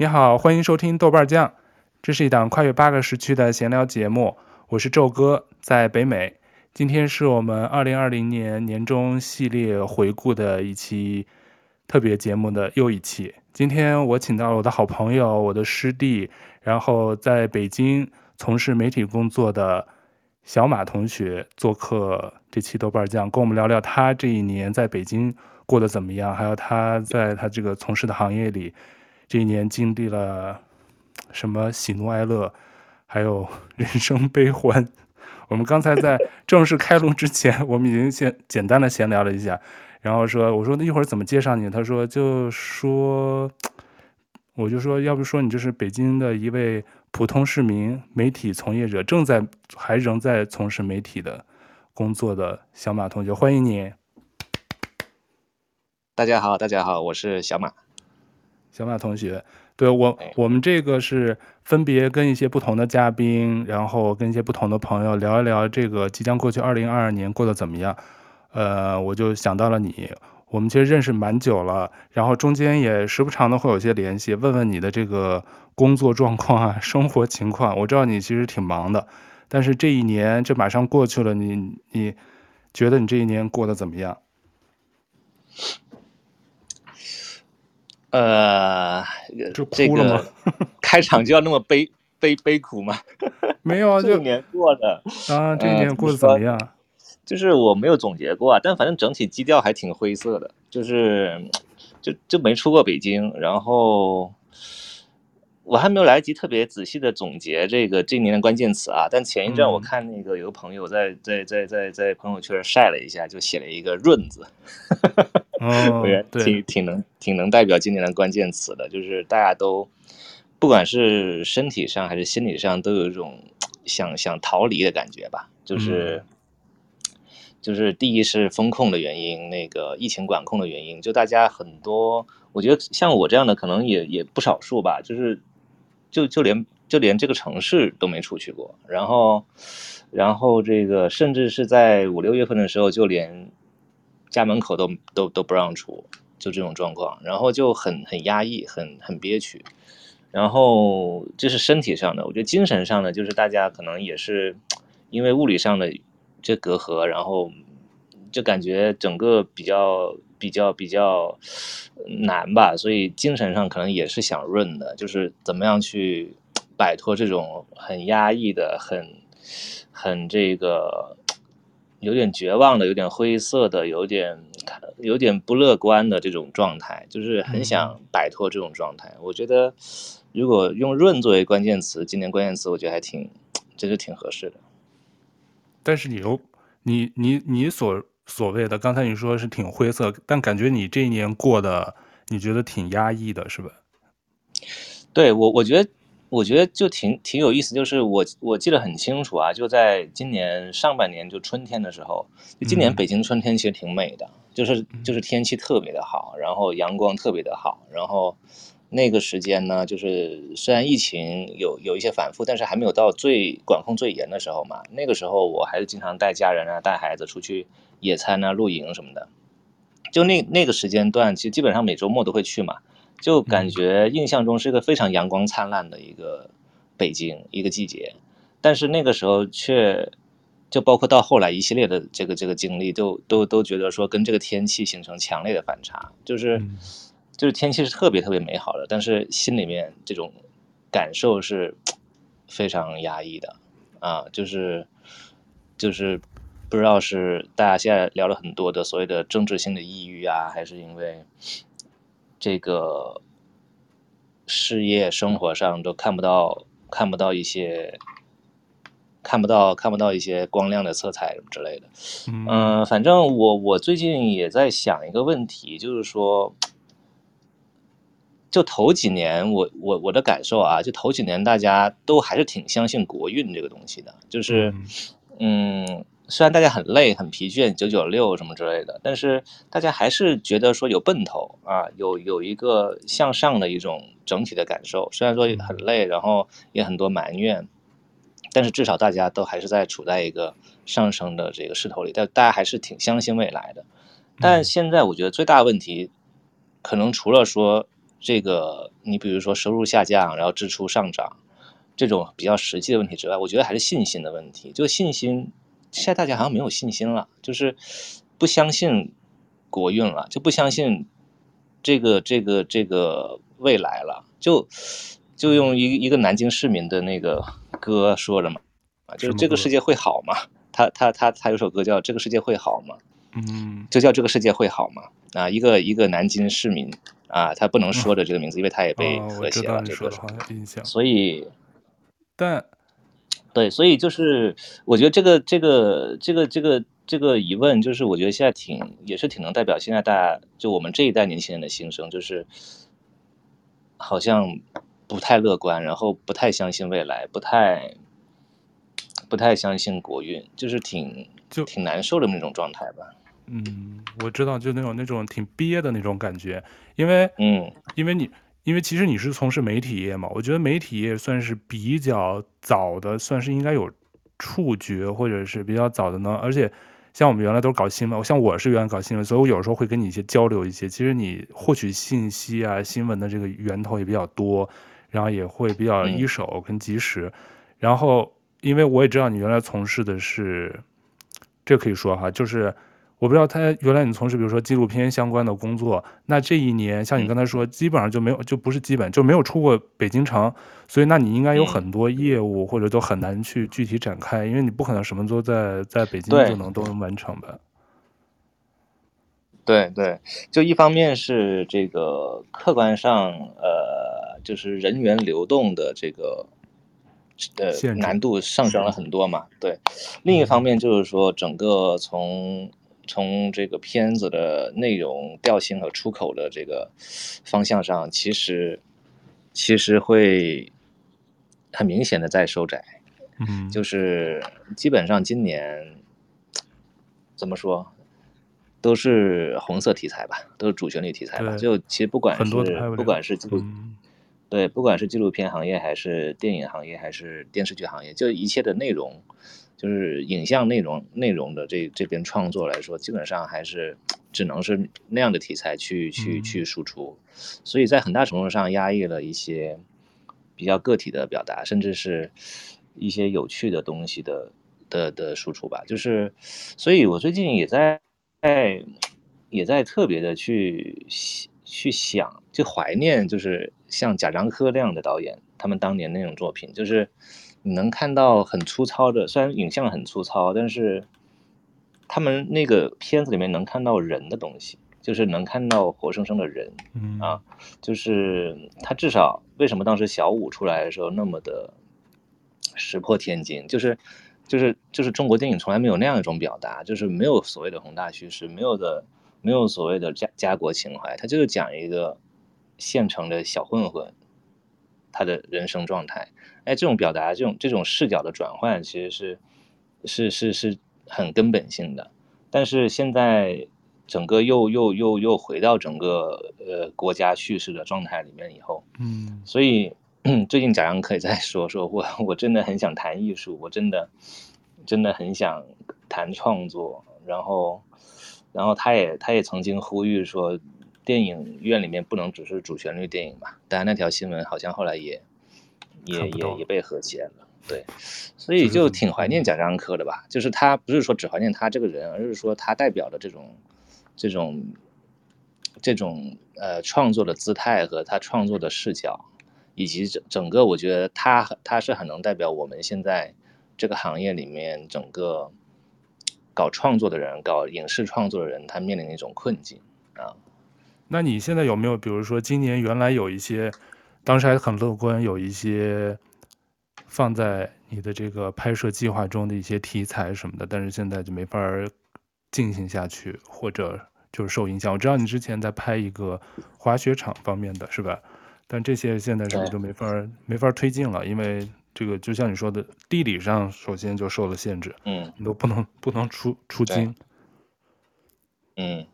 你好，欢迎收听豆瓣酱，这是一档跨越八个时区的闲聊节目。我是宙哥，在北美。今天是我们二零二零年年终系列回顾的一期特别节目的又一期。今天我请到了我的好朋友，我的师弟，然后在北京从事媒体工作的小马同学做客这期豆瓣酱，跟我们聊聊他这一年在北京过得怎么样，还有他在他这个从事的行业里。这一年经历了什么喜怒哀乐，还有人生悲欢。我们刚才在正式开录之前，我们已经先简单的闲聊了一下，然后说，我说那一会儿怎么介绍你？他说就说，我就说，要不说你就是北京的一位普通市民、媒体从业者，正在还仍在从事媒体的工作的小马同学，欢迎你。大家好，大家好，我是小马。小马同学，对我，我们这个是分别跟一些不同的嘉宾，然后跟一些不同的朋友聊一聊这个即将过去二零二二年过得怎么样。呃，我就想到了你，我们其实认识蛮久了，然后中间也时不常的会有些联系，问问你的这个工作状况啊，生活情况。我知道你其实挺忙的，但是这一年这马上过去了，你你觉得你这一年过得怎么样？呃，就哭了吗？这个 开场就要那么悲悲悲苦吗？没有啊，这一年过的啊，这一年过得怎么样？就是我没有总结过啊，但反正整体基调还挺灰色的，就是就就没出过北京，然后。我还没有来得及特别仔细的总结这个这一年的关键词啊，但前一阵我看那个有个朋友在在在在在朋友圈晒了一下，就写了一个“润”字，我觉得挺挺能挺能代表今年的关键词的，就是大家都不管是身体上还是心理上都有一种想想逃离的感觉吧，就是就是第一是风控的原因，那个疫情管控的原因，就大家很多，我觉得像我这样的可能也也不少数吧，就是。就就连就连这个城市都没出去过，然后，然后这个甚至是在五六月份的时候，就连家门口都都都不让出，就这种状况，然后就很很压抑，很很憋屈，然后这是身体上的，我觉得精神上的就是大家可能也是因为物理上的这隔阂，然后就感觉整个比较。比较比较难吧，所以精神上可能也是想润的，就是怎么样去摆脱这种很压抑的、很很这个有点绝望的、有点灰色的、有点有点不乐观的这种状态，就是很想摆脱这种状态。嗯、我觉得如果用“润”作为关键词，今年关键词，我觉得还挺，真是挺合适的。但是你又，你你你所。所谓的刚才你说是挺灰色，但感觉你这一年过得你觉得挺压抑的，是吧？对我，我觉得，我觉得就挺挺有意思，就是我我记得很清楚啊，就在今年上半年就春天的时候，就今年北京春天其实挺美的，嗯、就是就是天气特别的好，然后阳光特别的好，然后。那个时间呢，就是虽然疫情有有一些反复，但是还没有到最管控最严的时候嘛。那个时候我还是经常带家人啊、带孩子出去野餐啊、露营什么的。就那那个时间段，其实基本上每周末都会去嘛。就感觉印象中是一个非常阳光灿烂的一个北京一个季节，但是那个时候却就包括到后来一系列的这个这个经历，都都都觉得说跟这个天气形成强烈的反差，就是。就是天气是特别特别美好的，但是心里面这种感受是非常压抑的。啊，就是就是不知道是大家现在聊了很多的所谓的政治性的抑郁啊，还是因为这个事业生活上都看不到看不到一些看不到看不到一些光亮的色彩什么之类的。嗯，反正我我最近也在想一个问题，就是说。就头几年，我我我的感受啊，就头几年大家都还是挺相信国运这个东西的，就是，嗯，虽然大家很累很疲倦，九九六什么之类的，但是大家还是觉得说有奔头啊，有有一个向上的一种整体的感受。虽然说很累，然后也很多埋怨，但是至少大家都还是在处在一个上升的这个势头里，但大家还是挺相信未来的。但现在我觉得最大问题，可能除了说。这个你比如说收入下降，然后支出上涨，这种比较实际的问题之外，我觉得还是信心的问题。就信心，现在大家好像没有信心了，就是不相信国运了，就不相信这个这个这个未来了。就就用一一个南京市民的那个歌说的嘛，啊，就是这个世界会好吗？他他他他有首歌叫《这个世界会好吗》。嗯，就叫这个世界会好吗？啊，一个一个南京市民啊，他不能说的这个名字，嗯、因为他也被和谐了。这个。所以，但对，所以就是我觉得这个这个这个这个这个疑问，就是我觉得现在挺也是挺能代表现在大家就我们这一代年轻人的心声，就是好像不太乐观，然后不太相信未来，不太不太相信国运，就是挺就挺难受的那种状态吧。嗯，我知道，就那种那种挺憋的那种感觉，因为，嗯，因为你，因为其实你是从事媒体业嘛，我觉得媒体业算是比较早的，算是应该有触觉或者是比较早的呢。而且，像我们原来都是搞新闻，像我是原来搞新闻，所以我有时候会跟你一些交流一些。其实你获取信息啊，新闻的这个源头也比较多，然后也会比较一手跟及时。嗯、然后，因为我也知道你原来从事的是，这可以说哈，就是。我不知道他原来你从事比如说纪录片相关的工作，那这一年像你刚才说，基本上就没有，就不是基本就没有出过北京城，所以那你应该有很多业务或者都很难去具体展开，因为你不可能什么都在在北京就能都能完成吧？对对，就一方面是这个客观上呃，就是人员流动的这个呃难度上升了很多嘛，对，另一方面就是说整个从从这个片子的内容调性和出口的这个方向上，其实其实会很明显的在收窄，嗯，就是基本上今年怎么说，都是红色题材吧，都是主旋律题材吧。就其实不管是不管是纪录，嗯，对，不管是纪录片行业还是电影行业还是电视剧行业，就一切的内容。就是影像内容内容的这这边创作来说，基本上还是只能是那样的题材去去去输出，所以在很大程度上压抑了一些比较个体的表达，甚至是一些有趣的东西的的的输出吧。就是，所以我最近也在在也在特别的去去想，就怀念，就是像贾樟柯那样的导演，他们当年那种作品，就是。你能看到很粗糙的，虽然影像很粗糙，但是他们那个片子里面能看到人的东西，就是能看到活生生的人，嗯啊，就是他至少为什么当时小五出来的时候那么的石破天惊，就是就是就是中国电影从来没有那样一种表达，就是没有所谓的宏大叙事，没有的没有所谓的家家国情怀，他就是讲一个县城的小混混。他的人生状态，哎，这种表达，这种这种视角的转换，其实是是是是很根本性的。但是现在整个又又又又回到整个呃国家叙事的状态里面以后，嗯，所以 最近贾樟柯也在说，说我我真的很想谈艺术，我真的真的很想谈创作，然后然后他也他也曾经呼吁说。电影院里面不能只是主旋律电影吧？当然那条新闻好像后来也也也也被和谐了，对，所以就挺怀念贾樟柯的吧。就是他不是说只怀念他这个人，而是说他代表的这种这种这种呃创作的姿态和他创作的视角，以及整整个我觉得他他是很能代表我们现在这个行业里面整个搞创作的人、搞影视创作的人，他面临的一种困境啊。那你现在有没有，比如说今年原来有一些，当时还很乐观，有一些放在你的这个拍摄计划中的一些题材什么的，但是现在就没法进行下去，或者就是受影响。我知道你之前在拍一个滑雪场方面的是吧？但这些现在是不是就没法没法推进了？因为这个就像你说的，地理上首先就受了限制，嗯，你都不能不能出出京，嗯。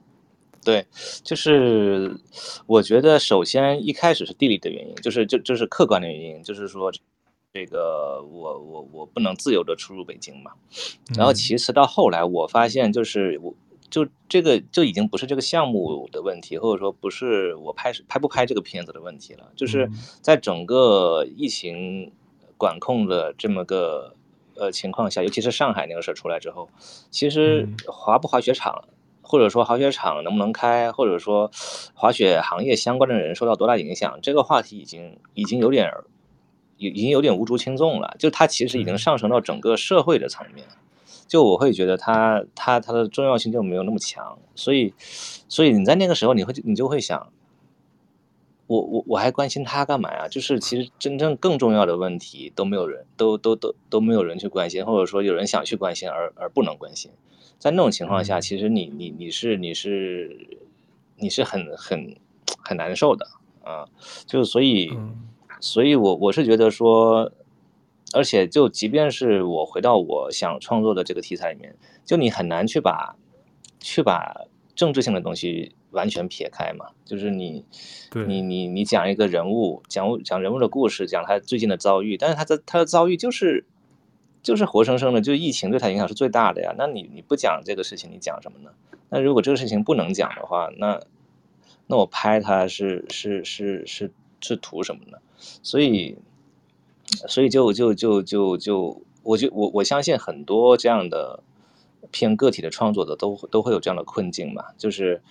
对，就是我觉得首先一开始是地理的原因，就是就就是客观的原因，就是说这个我我我不能自由的出入北京嘛。然后其次到后来我发现就是我就这个就已经不是这个项目的问题，或者说不是我拍拍不拍这个片子的问题了，就是在整个疫情管控的这么个呃情况下，尤其是上海那个事儿出来之后，其实滑不滑雪场，或者说滑雪场能不能开，或者说滑雪行业相关的人受到多大影响，这个话题已经已经有点已已经有点无足轻重了，就它其实已经上升到整个社会的层面。就我会觉得它它它的重要性就没有那么强，所以所以你在那个时候你会你就会想，我我我还关心他干嘛呀？就是其实真正更重要的问题都没有人都都都都没有人去关心，或者说有人想去关心而而不能关心，在那种情况下，其实你你你是你是你是很很很难受的啊，就所以所以我我是觉得说。而且，就即便是我回到我想创作的这个题材里面，就你很难去把，去把政治性的东西完全撇开嘛。就是你，你你你讲一个人物，讲讲人物的故事，讲他最近的遭遇，但是他的他的遭遇就是，就是活生生的，就疫情对他影响是最大的呀。那你你不讲这个事情，你讲什么呢？那如果这个事情不能讲的话，那那我拍它是是是是是图什么呢？所以。所以就就就就就，我就我我相信很多这样的偏个体的创作者都都会有这样的困境嘛，就是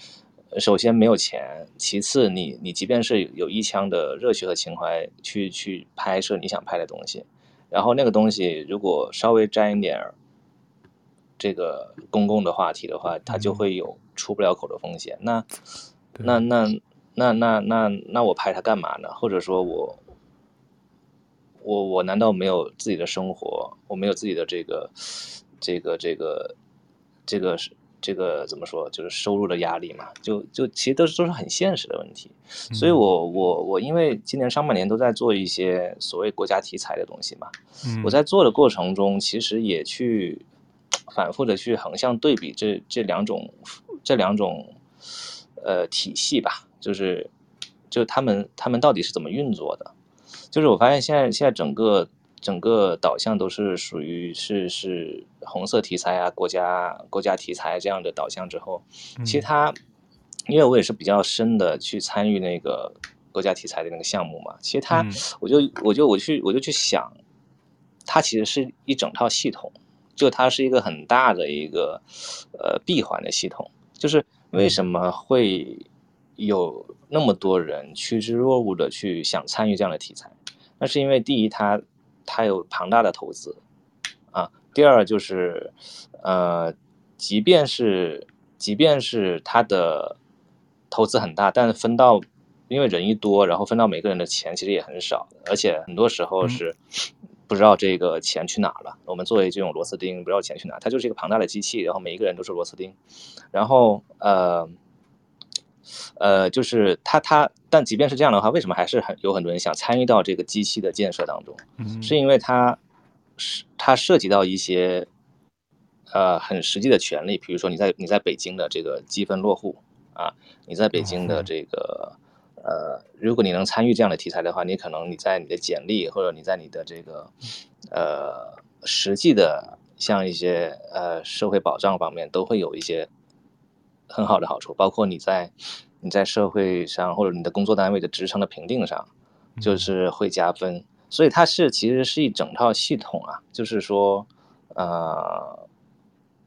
首先没有钱，其次你你即便是有一腔的热血和情怀去去拍摄你想拍的东西，然后那个东西如果稍微沾一点这个公共的话题的话，它就会有出不了口的风险。那那那那那那那我拍它干嘛呢？或者说我。我我难道没有自己的生活？我没有自己的这个，这个这个，这个是这个怎么说？就是收入的压力嘛？就就其实都是都是很现实的问题。所以我我我因为今年上半年都在做一些所谓国家题材的东西嘛，我在做的过程中，其实也去反复的去横向对比这这两种这两种呃体系吧，就是就他们他们到底是怎么运作的？就是我发现现在现在整个整个导向都是属于是是红色题材啊，国家国家题材这样的导向之后，其实它，因为我也是比较深的去参与那个国家题材的那个项目嘛，其实它，我就我就我去我就去想，它其实是一整套系统，就它是一个很大的一个呃闭环的系统，就是为什么会有那么多人趋之若鹜的去想参与这样的题材？那是因为第一，它它有庞大的投资啊；第二就是，呃，即便是即便是它的投资很大，但是分到因为人一多，然后分到每个人的钱其实也很少，而且很多时候是不知道这个钱去哪了。我们作为这种螺丝钉，不知道钱去哪，它就是一个庞大的机器，然后每一个人都是螺丝钉，然后呃。呃，就是他他，但即便是这样的话，为什么还是很有很多人想参与到这个机器的建设当中？嗯，是因为它是它涉及到一些呃很实际的权利，比如说你在你在北京的这个积分落户啊，你在北京的这个呃，如果你能参与这样的题材的话，你可能你在你的简历或者你在你的这个呃实际的像一些呃社会保障方面都会有一些。很好的好处，包括你在你在社会上或者你的工作单位的职称的评定上，就是会加分。所以它是其实是一整套系统啊，就是说，呃，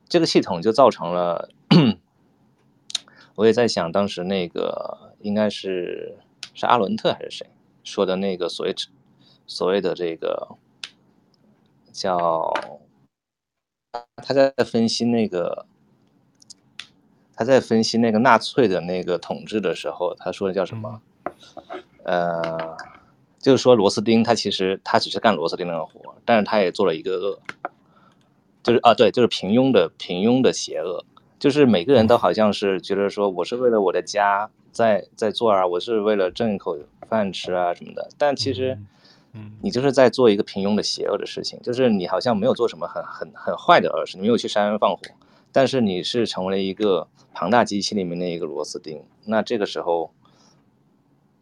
这个系统就造成了，我也在想，当时那个应该是是阿伦特还是谁说的那个所谓所谓的这个叫他在分析那个。他在分析那个纳粹的那个统治的时候，他说的叫什么？呃，就是说螺丝钉他其实他只是干螺丝钉那个活，但是他也做了一个恶，就是啊对，就是平庸的平庸的邪恶，就是每个人都好像是觉得说我是为了我的家在在做啊，我是为了挣一口饭吃啊什么的，但其实，你就是在做一个平庸的邪恶的事情，就是你好像没有做什么很很很坏的恶事，你没有去杀人放火。但是你是成为了一个庞大机器里面的一个螺丝钉，那这个时候，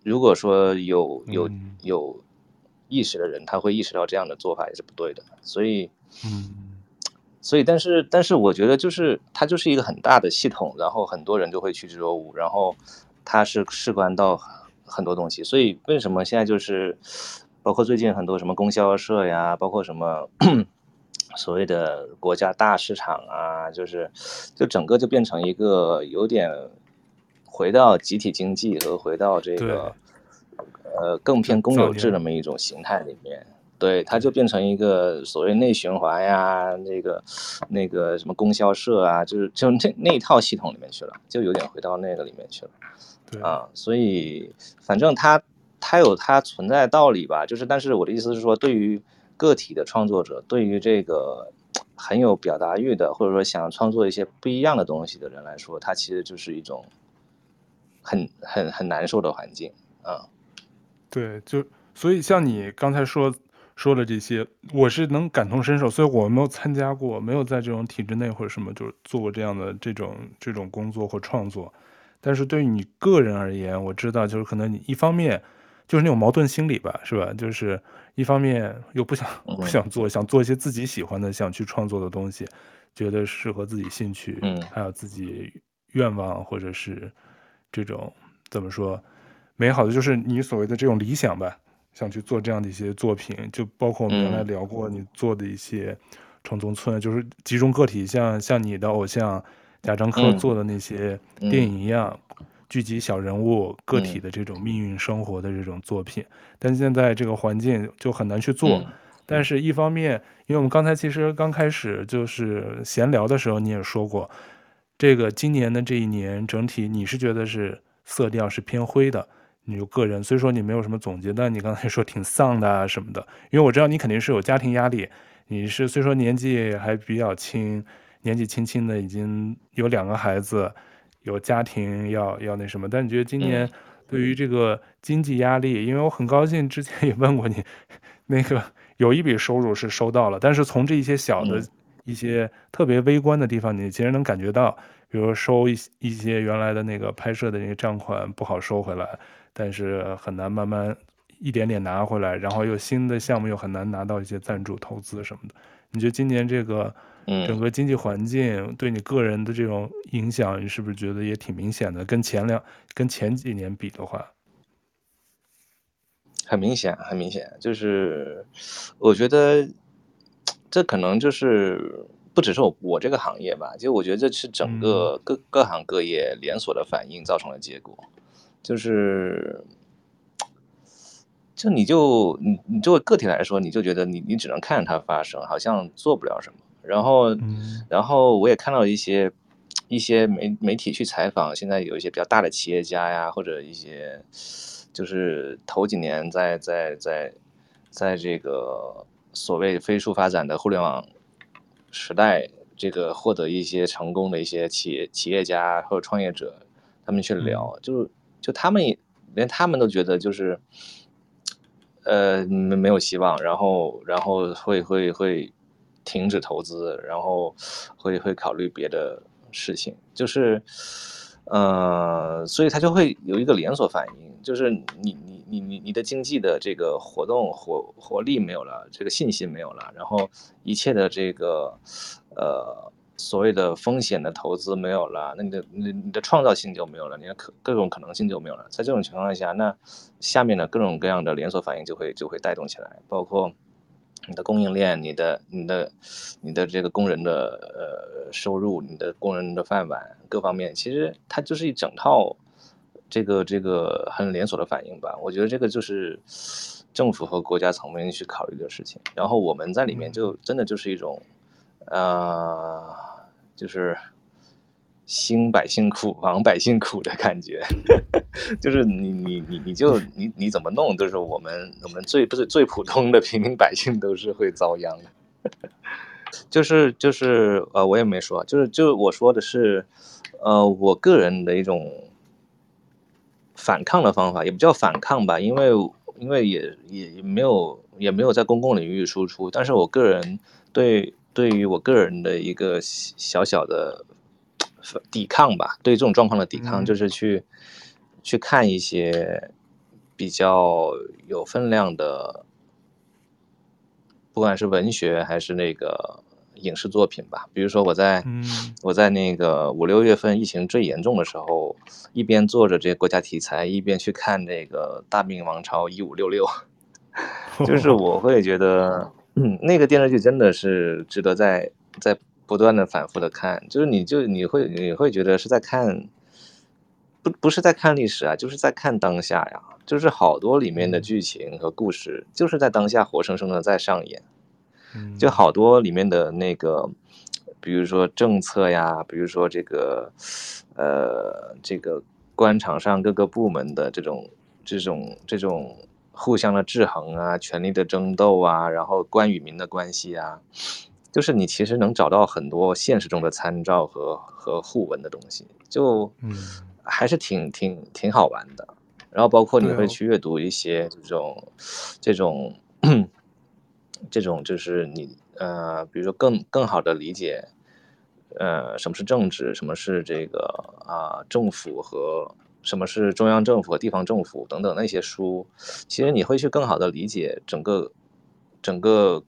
如果说有有有意识的人，他会意识到这样的做法也是不对的。所以，所以，但是，但是，我觉得就是它就是一个很大的系统，然后很多人就会趋之若鹜，然后它是事关到很多东西。所以，为什么现在就是包括最近很多什么供销社呀，包括什么所谓的国家大市场啊，就是就整个就变成一个有点回到集体经济和回到这个呃更偏公有制那么一种形态里面。对，它就变成一个所谓内循环呀，那个那个什么供销社啊，就是就那那一套系统里面去了，就有点回到那个里面去了。对啊，所以反正它它有它存在的道理吧，就是但是我的意思是说，对于个体的创作者，对于这个很有表达欲的，或者说想创作一些不一样的东西的人来说，它其实就是一种很很很难受的环境啊。对，就所以像你刚才说。说的这些，我是能感同身受，所以我没有参加过，没有在这种体制内或者什么，就是做过这样的这种这种工作或创作。但是对于你个人而言，我知道就是可能你一方面就是那种矛盾心理吧，是吧？就是一方面又不想 不想做，想做一些自己喜欢的、想去创作的东西，觉得适合自己兴趣，还有自己愿望或者是这种怎么说美好的，就是你所谓的这种理想吧。想去做这样的一些作品，就包括我们原来聊过你做的一些城中村，嗯、就是集中个体像，像像你的偶像贾樟柯做的那些电影一样，嗯、聚集小人物个体的这种命运生活的这种作品。嗯、但现在这个环境就很难去做。嗯、但是一方面，因为我们刚才其实刚开始就是闲聊的时候，你也说过，这个今年的这一年整体你是觉得是色调是偏灰的。你就个人，所以说你没有什么总结，但你刚才说挺丧的啊什么的，因为我知道你肯定是有家庭压力，你是虽说年纪还比较轻，年纪轻轻的已经有两个孩子，有家庭要要那什么，但你觉得今年对于这个经济压力，因为我很高兴之前 也问过你，那个有一笔收入是收到了，但是从这一些小的一些特别微观的地方，你其实能感觉到，比如收一一些原来的那个拍摄的那个账款不好收回来。但是很难慢慢一点点拿回来，然后又新的项目又很难拿到一些赞助投资什么的。你觉得今年这个整个经济环境对你个人的这种影响，你是不是觉得也挺明显的？跟前两跟前几年比的话，很明显，很明显。就是我觉得这可能就是不只是我我这个行业吧，就我觉得这是整个各各行各业连锁的反应造成的结果。就是，就你就你你作为个体来说，你就觉得你你只能看着它发生，好像做不了什么。然后，然后我也看到一些一些媒媒体去采访，现在有一些比较大的企业家呀，或者一些就是头几年在在在在这个所谓飞速发展的互联网时代，这个获得一些成功的一些企业企业家或者创业者，他们去聊，就。就他们也连他们都觉得就是，呃，没没有希望，然后然后会会会停止投资，然后会会考虑别的事情，就是，呃，所以他就会有一个连锁反应，就是你你你你你的经济的这个活动活活力没有了，这个信心没有了，然后一切的这个呃。所谓的风险的投资没有了，那你的你你的创造性就没有了，你的可各种可能性就没有了。在这种情况下，那下面的各种各样的连锁反应就会就会带动起来，包括你的供应链、你的你的你的这个工人的呃收入、你的工人的饭碗各方面，其实它就是一整套这个这个很连锁的反应吧。我觉得这个就是政府和国家层面去考虑的事情，然后我们在里面就真的就是一种。呃，就是兴百姓苦，亡百姓苦的感觉，就是你你你你就你你怎么弄，就是我们我们最不是最普通的平民百姓都是会遭殃的，就是就是呃，我也没说，就是就我说的是，呃，我个人的一种反抗的方法，也不叫反抗吧，因为因为也也没有也没有在公共领域输出，但是我个人对。对于我个人的一个小小的抵抗吧，对这种状况的抵抗，就是去去看一些比较有分量的，不管是文学还是那个影视作品吧。比如说我在，嗯、我在那个五六月份疫情最严重的时候，一边做着这些国家题材，一边去看那个《大明王朝一五六六 》，就是我会觉得，嗯，那个电视剧真的是值得在在不断的反复的看，就是你就你会你会觉得是在看。不不是在看历史啊，就是在看当下呀。就是好多里面的剧情和故事，就是在当下活生生的在上演。就好多里面的那个，比如说政策呀，比如说这个，呃，这个官场上各个部门的这种这种这种互相的制衡啊，权力的争斗啊，然后官与民的关系啊，就是你其实能找到很多现实中的参照和和互文的东西，就嗯。还是挺挺挺好玩的，然后包括你会去阅读一些这种这种这种，就是你呃，比如说更更好的理解，呃，什么是政治，什么是这个啊、呃、政府和什么是中央政府和地方政府等等那些书，其实你会去更好的理解整个整个。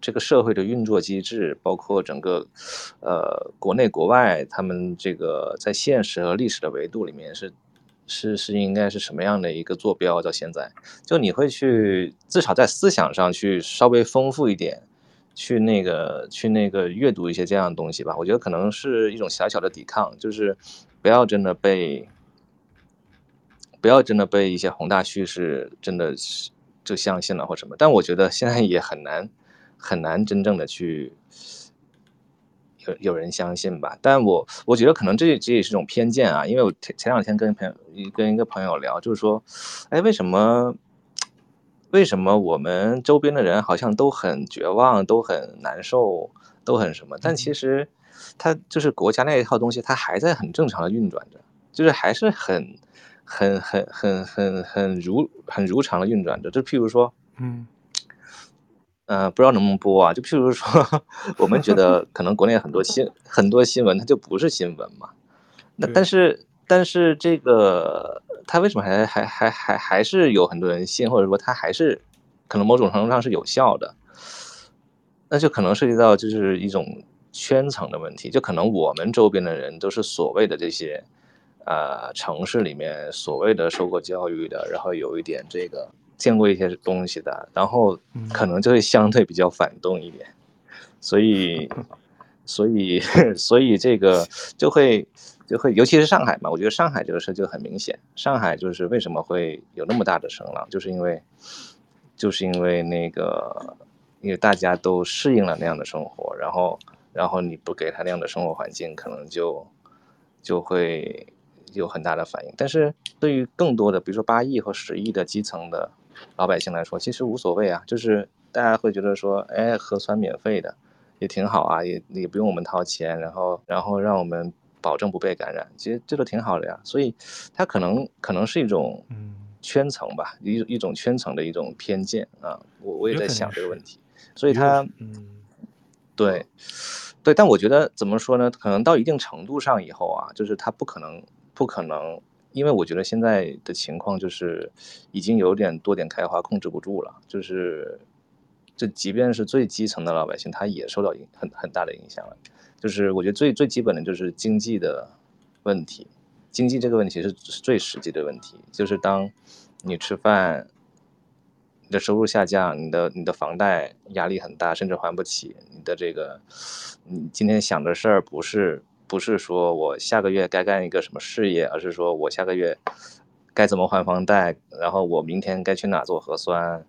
这个社会的运作机制，包括整个，呃，国内国外，他们这个在现实和历史的维度里面是，是是应该是什么样的一个坐标？到现在，就你会去至少在思想上去稍微丰富一点，去那个去那个阅读一些这样的东西吧。我觉得可能是一种小小的抵抗，就是不要真的被，不要真的被一些宏大叙事真的就相信了或什么。但我觉得现在也很难。很难真正的去有有人相信吧，但我我觉得可能这这也是一种偏见啊，因为我前前两天跟朋友跟一个朋友聊，就是说，哎，为什么为什么我们周边的人好像都很绝望，都很难受，都很什么？但其实他就是国家那一套东西，他还在很正常的运转着，就是还是很很很很很很如很如常的运转着。就譬如说，嗯。呃，不知道能不能播啊？就譬如说，我们觉得 可能国内很多新很多新闻，它就不是新闻嘛。那但是但是这个它为什么还还还还还是有很多人信，或者说它还是可能某种程度上是有效的？那就可能涉及到就是一种圈层的问题，就可能我们周边的人都是所谓的这些呃城市里面所谓的受过教育的，然后有一点这个。见过一些东西的，然后可能就会相对比较反动一点，所以，所以，所以这个就会就会，尤其是上海嘛，我觉得上海这个事就很明显。上海就是为什么会有那么大的声浪，就是因为，就是因为那个，因为大家都适应了那样的生活，然后，然后你不给他那样的生活环境，可能就就会有很大的反应。但是对于更多的，比如说八亿和十亿的基层的。老百姓来说，其实无所谓啊，就是大家会觉得说，哎，核酸免费的也挺好啊，也也不用我们掏钱，然后然后让我们保证不被感染，其实这都挺好的呀。所以，它可能可能是一种圈层吧，一一种圈层的一种偏见啊。我我也在想这个问题，所以它，嗯，对，对，但我觉得怎么说呢？可能到一定程度上以后啊，就是它不可能，不可能。因为我觉得现在的情况就是，已经有点多点开花，控制不住了。就是，这即便是最基层的老百姓，他也受到影很很大的影响了。就是我觉得最最基本的就是经济的问题，经济这个问题是是最实际的问题。就是当你吃饭，你的收入下降，你的你的房贷压力很大，甚至还不起，你的这个，你今天想的事儿不是。不是说我下个月该干一个什么事业，而是说我下个月该怎么还房贷，然后我明天该去哪做核酸，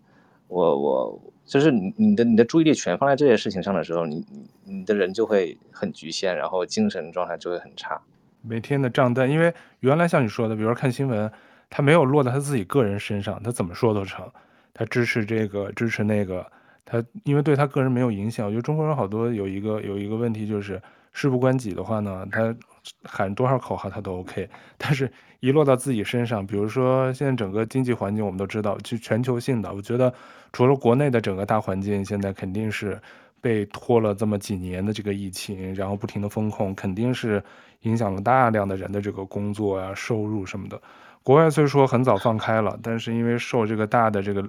我我就是你你的你的注意力全放在这些事情上的时候，你你你的人就会很局限，然后精神状态就会很差。每天的账单，因为原来像你说的，比如说看新闻，他没有落在他自己个人身上，他怎么说都成，他支持这个支持那个，他因为对他个人没有影响。我觉得中国人好多有一个有一个问题就是。事不关己的话呢，他喊多少口号他都 OK，但是一落到自己身上，比如说现在整个经济环境我们都知道，就全球性的，我觉得除了国内的整个大环境现在肯定是被拖了这么几年的这个疫情，然后不停的封控，肯定是影响了大量的人的这个工作啊、收入什么的。国外虽说很早放开了，但是因为受这个大的这个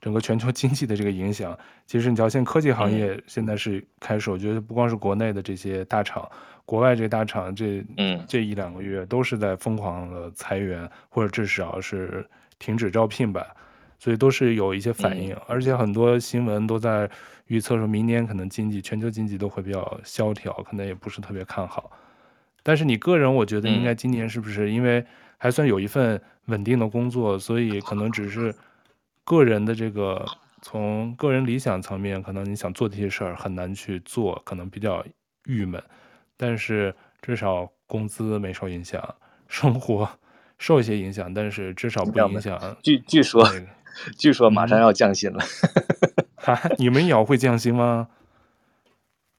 整个全球经济的这个影响。其实你知道，现在科技行业现在是开始，我觉得不光是国内的这些大厂，国外这些大厂这嗯这一两个月都是在疯狂的裁员，或者至少是停止招聘吧。所以都是有一些反应，而且很多新闻都在预测说，明年可能经济全球经济都会比较萧条，可能也不是特别看好。但是你个人，我觉得应该今年是不是因为还算有一份稳定的工作，所以可能只是个人的这个从个人理想层面，可能你想做这些事儿很难去做，可能比较郁闷。但是至少工资没受影响，生活受一些影响，但是至少不影响。据据说。据说马上要降薪了，哈、嗯，你们也要会降薪吗？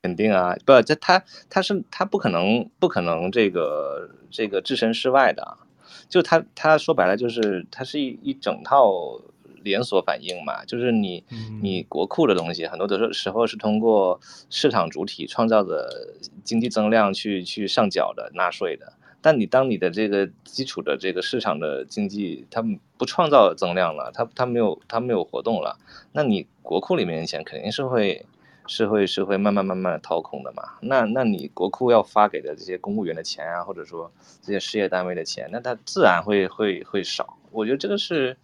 肯定啊，不，这他他是他不可能不可能这个这个置身事外的，就他他说白了就是他是一一整套连锁反应嘛，就是你你国库的东西很多的时候是通过市场主体创造的经济增量去去上缴的纳税的。但你当你的这个基础的这个市场的经济它不创造增量了，它它没有它没有活动了，那你国库里面的钱肯定是会是会是会慢慢慢慢的掏空的嘛。那那你国库要发给的这些公务员的钱啊，或者说这些事业单位的钱，那它自然会会会少。我觉得这个是。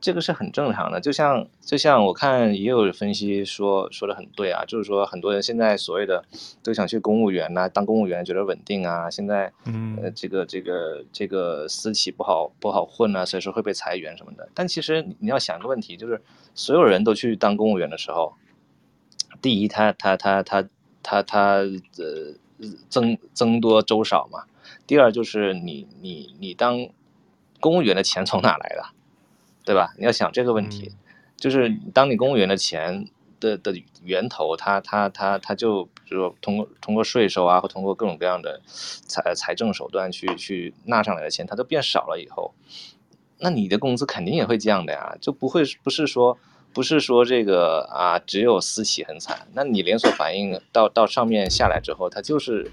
这个是很正常的，就像就像我看也有分析说说的很对啊，就是说很多人现在所谓的都想去公务员呐、啊，当公务员觉得稳定啊，现在呃这个这个这个私企不好不好混啊，所以说会被裁员什么的。但其实你要想一个问题，就是所有人都去当公务员的时候，第一他他他他他他呃增增多粥少嘛，第二就是你你你当公务员的钱从哪来的？对吧？你要想这个问题，就是当你公务员的钱的的源头，它它它它就比如说通过通过税收啊，或通过各种各样的财财政手段去去纳上来的钱，它都变少了以后，那你的工资肯定也会降的呀，就不会不是说不是说这个啊只有私企很惨，那你连锁反应到到上面下来之后，它就是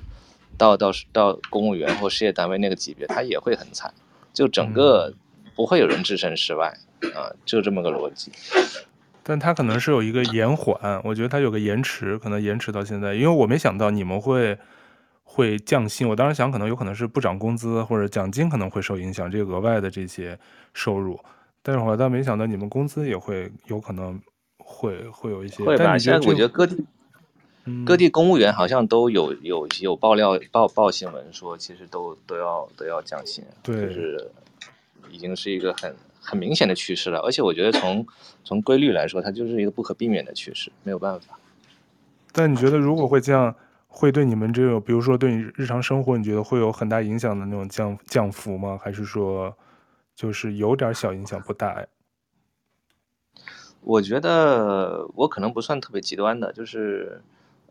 到到到公务员或事业单位那个级别，它也会很惨，就整个。不会有人置身事外啊，就这么个逻辑。但他可能是有一个延缓，我觉得他有个延迟，可能延迟到现在。因为我没想到你们会会降薪，我当时想可能有可能是不涨工资或者奖金可能会受影响，这个额外的这些收入。但是我倒没想到你们工资也会有可能会会有一些。会吧？现在我觉得各地、嗯、各地公务员好像都有有有爆料报报新闻说，其实都都要都要降薪，对。就是已经是一个很很明显的趋势了，而且我觉得从从规律来说，它就是一个不可避免的趋势，没有办法。但你觉得如果会降，会对你们这种，比如说对你日常生活，你觉得会有很大影响的那种降降幅吗？还是说就是有点小影响，不大？我觉得我可能不算特别极端的，就是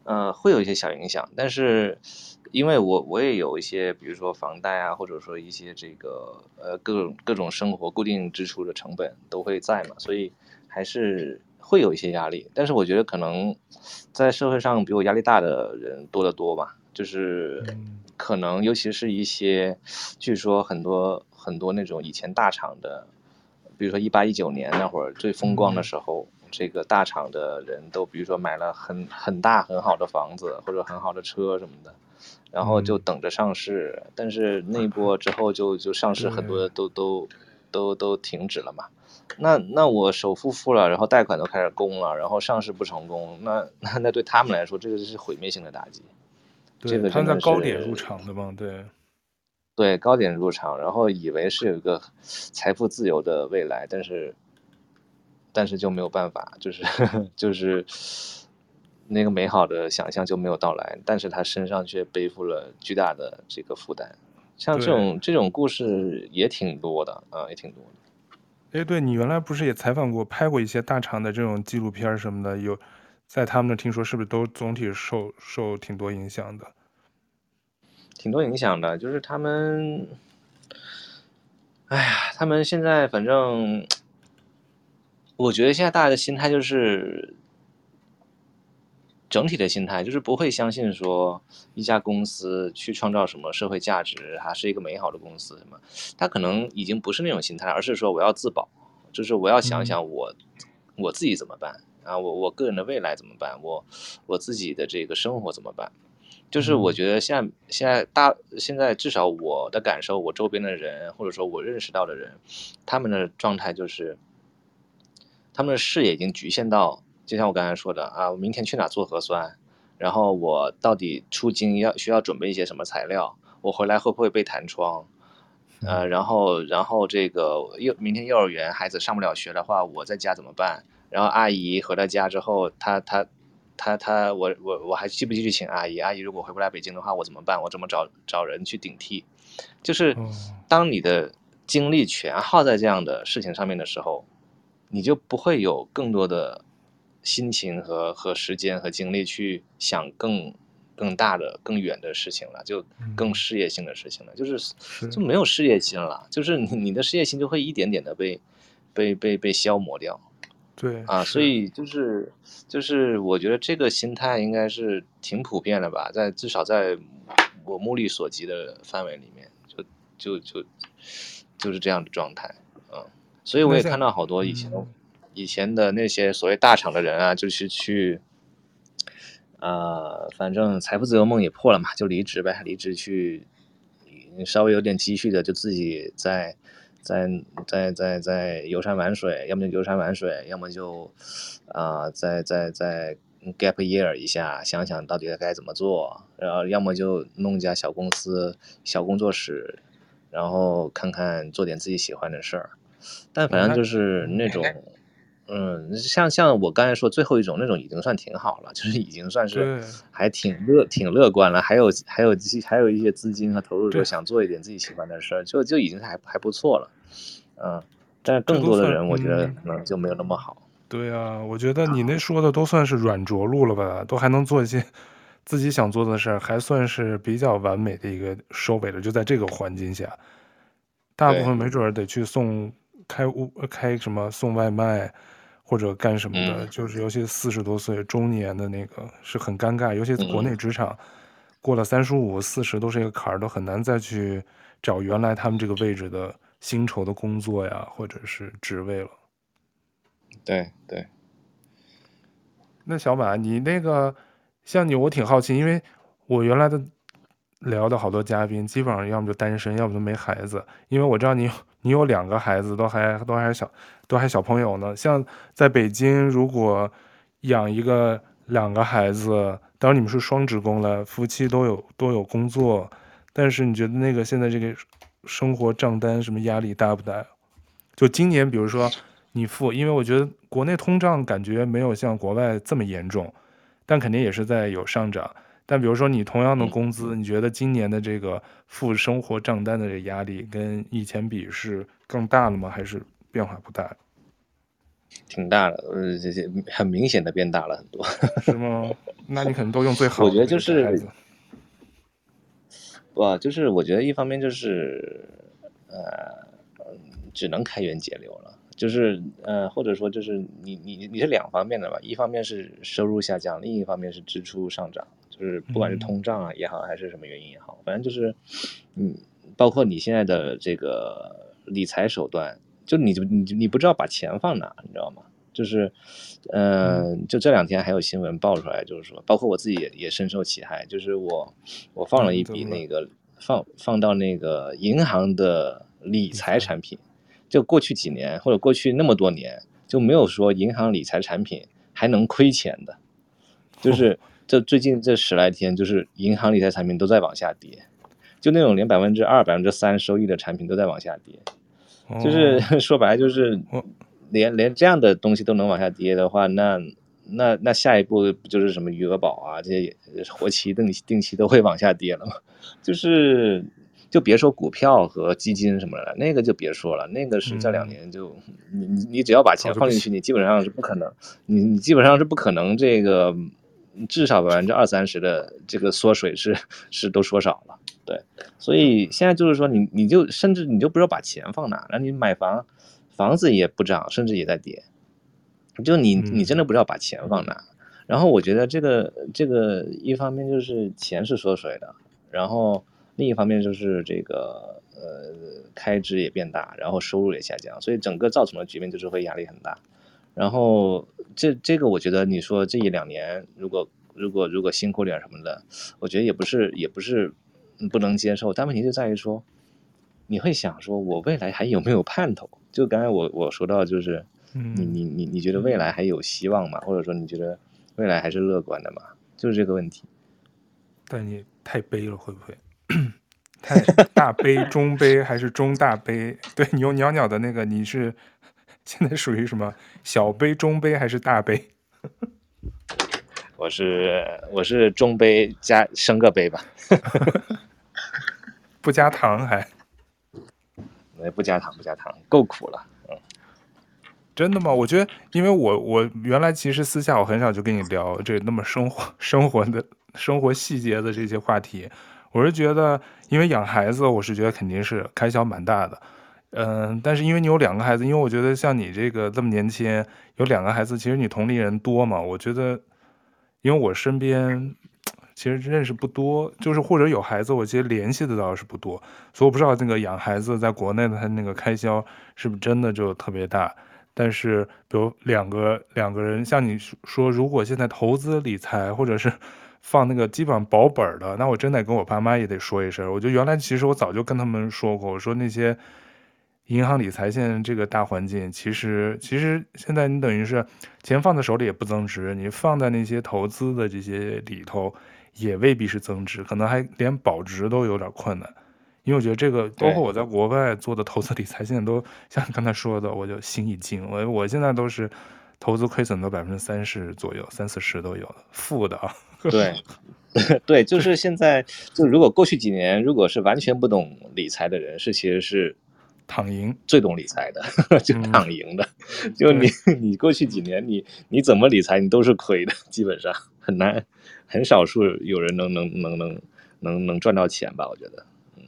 呃会有一些小影响，但是。因为我我也有一些，比如说房贷啊，或者说一些这个呃各种各种生活固定支出的成本都会在嘛，所以还是会有一些压力。但是我觉得可能在社会上比我压力大的人多得多吧，就是可能尤其是一些，据说很多很多那种以前大厂的，比如说一八一九年那会儿最风光的时候，这个大厂的人都比如说买了很很大很好的房子或者很好的车什么的。然后就等着上市，嗯、但是那一波之后就就上市很多都都都都停止了嘛。那那我首付付了，然后贷款都开始供了，然后上市不成功，那那那对他们来说，这个就是毁灭性的打击。对，这个他们在高点入场的嘛，对。对，高点入场，然后以为是有一个财富自由的未来，但是但是就没有办法，就是 就是。那个美好的想象就没有到来，但是他身上却背负了巨大的这个负担。像这种这种故事也挺多的啊，也挺多的。哎，对，你原来不是也采访过、拍过一些大厂的这种纪录片什么的？有在他们那听说是不是都总体受受挺多影响的？挺多影响的，就是他们，哎呀，他们现在反正，我觉得现在大家的心态就是。整体的心态就是不会相信说一家公司去创造什么社会价值，还是一个美好的公司什么，他可能已经不是那种心态，而是说我要自保，就是我要想想我我自己怎么办啊？我我个人的未来怎么办？我我自己的这个生活怎么办？就是我觉得现在现在大现在至少我的感受，我周边的人或者说我认识到的人，他们的状态就是，他们的视野已经局限到，就像我刚才说的啊，我明天去哪做核酸，然后我到底出京要需要准备一些什么材料，我回来会不会被弹窗？呃，然后然后这个幼明天幼儿园孩子上不了学的话，我在家怎么办？然后阿姨回到家之后，她她。她她我我我还继不继续请阿姨？阿姨如果回不来北京的话，我怎么办？我怎么找找人去顶替？就是当你的精力全耗在这样的事情上面的时候，你就不会有更多的心情和和时间和精力去想更更大的、更远的事情了，就更事业性的事情了。就是就没有事业心了，就是你你的事业心就会一点点的被被被被消磨掉。对啊，所以就是就是，我觉得这个心态应该是挺普遍的吧，在至少在我目力所及的范围里面，就就就就是这样的状态，嗯，所以我也看到好多以前、嗯、以前的那些所谓大厂的人啊，就是去，呃，反正财富自由梦也破了嘛，就离职呗，离职去稍微有点积蓄的，就自己在。在在在在游山玩水，要么就游山玩水，要么就啊，在在在 gap year 一下，想想到底该怎么做，然后要么就弄家小公司、小工作室，然后看看做点自己喜欢的事儿。但反正就是那种，嗯，像像我刚才说最后一种那种已经算挺好了，就是已经算是还挺乐挺乐观了，还有还有还有一些资金和投入，说想做一点自己喜欢的事儿，就就已经还还不错了。嗯，但是更多的人，我觉得可能就没有那么好。对啊，我觉得你那说的都算是软着陆了吧，都还能做一些自己想做的事儿，还算是比较完美的一个收尾了。就在这个环境下，大部分没准儿得去送开屋开什么送外卖或者干什么的，就是尤其四十多岁中年的那个是很尴尬，尤其是国内职场过了三十五、四十都是一个坎儿，都很难再去找原来他们这个位置的。薪酬的工作呀，或者是职位了。对对。那小马，你那个像你，我挺好奇，因为我原来的聊的好多嘉宾，基本上要么就单身，要么就没孩子。因为我知道你你有两个孩子，都还都还小，都还小朋友呢。像在北京，如果养一个两个孩子，当然你们是双职工了，夫妻都有都有工作，但是你觉得那个现在这个？生活账单什么压力大不大？就今年，比如说你付，因为我觉得国内通胀感觉没有像国外这么严重，但肯定也是在有上涨。但比如说你同样的工资，你觉得今年的这个付生活账单的这压力跟以前比是更大了吗？还是变化不大？挺大的，呃，这些很明显的变大了很多。是吗？那你可能都用最好的。我觉得就是。不，就是我觉得一方面就是，呃，只能开源节流了，就是呃，或者说就是你你你是两方面的吧，一方面是收入下降，另一方面是支出上涨，就是不管是通胀啊也好，还是什么原因也好，反正就是，嗯，包括你现在的这个理财手段，就你就你你不知道把钱放哪，你知道吗？就是，呃，就这两天还有新闻爆出来，就是说，包括我自己也也深受其害。就是我，我放了一笔那个放放到那个银行的理财产品，就过去几年或者过去那么多年就没有说银行理财产品还能亏钱的，就是 这最近这十来天，就是银行理财产品都在往下跌，就那种连百分之二、百分之三收益的产品都在往下跌，就是 说白了就是。连连这样的东西都能往下跌的话，那那那下一步不就是什么余额宝啊这些活期定定期都会往下跌了吗？就是就别说股票和基金什么的了，那个就别说了，那个是这两年就、嗯、你你你只要把钱放进去，你基本上是不可能，你你基本上是不可能这个至少百分之二三十的这个缩水是是都缩少了，对，所以现在就是说你你就甚至你就不知道把钱放哪，那你买房。房子也不涨，甚至也在跌，就你你真的不知道把钱放哪。嗯、然后我觉得这个这个一方面就是钱是缩水的，然后另一方面就是这个呃开支也变大，然后收入也下降，所以整个造成的局面就是会压力很大。然后这这个我觉得你说这一两年如果如果如果辛苦点什么的，我觉得也不是也不是不能接受，但问题就在于说，你会想说我未来还有没有盼头？就刚才我我说到就是，你你你你觉得未来还有希望吗？或者说你觉得未来还是乐观的吗？就是这个问题。但你太悲了，会不会？太大悲、中悲还是中大悲？对，你用鸟鸟的那个，你是现在属于什么？小杯、中杯还是大杯？我是我是中杯加升个杯吧，不加糖还。不加糖，不加糖，够苦了。嗯，真的吗？我觉得，因为我我原来其实私下我很少就跟你聊这那么生活生活的生活细节的这些话题。我是觉得，因为养孩子，我是觉得肯定是开销蛮大的。嗯，但是因为你有两个孩子，因为我觉得像你这个这么年轻，有两个孩子，其实你同龄人多嘛。我觉得，因为我身边。其实认识不多，就是或者有孩子，我其实联系的倒是不多，所以我不知道那个养孩子在国内的他那个开销是不是真的就特别大。但是，比如两个两个人，像你说，如果现在投资理财或者是 放那个基本上保本的，那我真得跟我爸妈也得说一声。我觉得原来其实我早就跟他们说过，我说那些。银行理财现在这个大环境，其实其实现在你等于是钱放在手里也不增值，你放在那些投资的这些里头也未必是增值，可能还连保值都有点困难。因为我觉得这个，包括我在国外做的投资理财，现在都像刚才说的，我就心一惊。我我现在都是投资亏损到百分之三十左右，三四十都有负的啊。对，对，就是现在，就如果过去几年，如果是完全不懂理财的人，是其实是。躺赢最懂理财的，就躺赢的，嗯、就你 你过去几年你你怎么理财你都是亏的，基本上很难，很少数有人能能能能能能赚到钱吧？我觉得，嗯。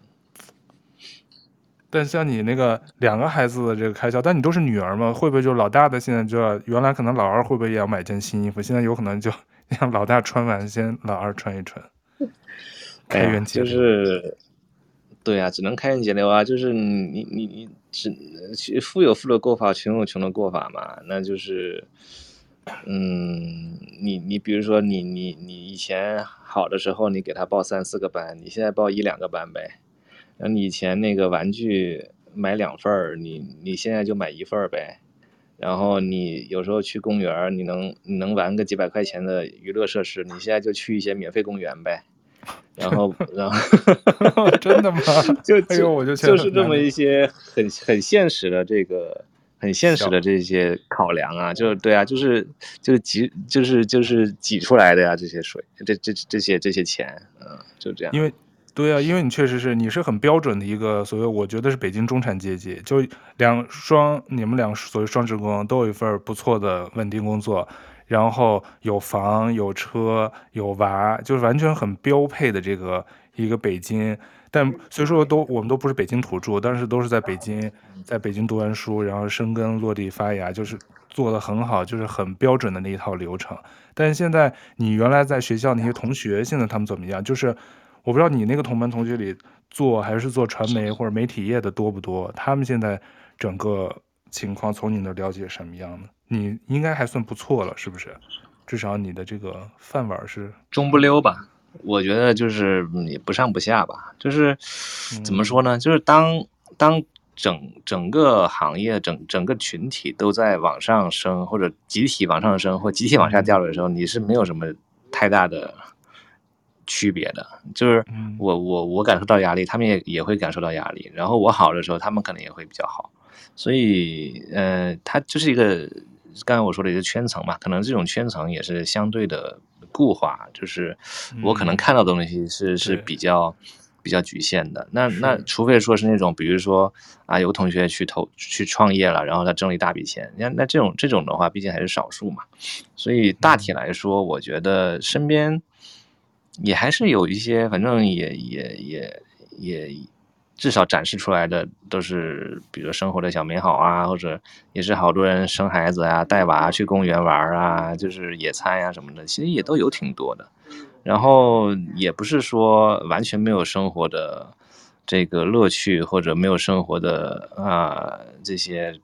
但像你那个两个孩子的这个开销，但你都是女儿嘛，会不会就老大的现在就要原来可能老二会不会也要买件新衣服？现在有可能就 让老大穿完先老二穿一穿，开源节流。就是对啊，只能开源节流啊！就是你你你只富有富的过法，穷有穷的过法嘛。那就是，嗯，你你比如说你你你以前好的时候，你给他报三四个班，你现在报一两个班呗。那你以前那个玩具买两份儿，你你现在就买一份儿呗。然后你有时候去公园，你能你能玩个几百块钱的娱乐设施，你现在就去一些免费公园呗。然后，然后 真的吗？就就我就就是这么一些很很现实的这个很现实的这些考量啊，就是对啊，就是就是挤就是就是挤出来的呀，这些水，这这这些这些钱，嗯，就这样。因为对啊，因为你确实是你是很标准的一个所谓，我觉得是北京中产阶级，就两双你们两所谓双职工都有一份不错的稳定工作。然后有房有车有娃，就是完全很标配的这个一个北京。但虽说都我们都不是北京土著，但是都是在北京，在北京读完书，然后生根落地发芽，就是做的很好，就是很标准的那一套流程。但是现在你原来在学校那些同学，现在他们怎么样？就是我不知道你那个同班同学里做还是做传媒或者媒体业的多不多？他们现在整个情况从你那了解什么样呢？你应该还算不错了，是不是？至少你的这个饭碗是中不溜吧？我觉得就是也不上不下吧。就是怎么说呢？就是当当整整个行业、整整个群体都在往上升，或者集体往上升，或集体往下掉的时候，你是没有什么太大的区别的。就是我我我感受到压力，他们也也会感受到压力。然后我好的时候，他们可能也会比较好。所以，呃，它就是一个。刚才我说的一个圈层嘛，可能这种圈层也是相对的固化，就是我可能看到的东西是、嗯、是比较比较局限的。那那除非说是那种，比如说啊，有同学去投去创业了，然后他挣了一大笔钱，那那这种这种的话，毕竟还是少数嘛。所以大体来说，我觉得身边也还是有一些，反正也也也也。至少展示出来的都是，比如生活的小美好啊，或者也是好多人生孩子啊、带娃去公园玩啊，就是野餐呀、啊、什么的，其实也都有挺多的。然后也不是说完全没有生活的这个乐趣，或者没有生活的啊这些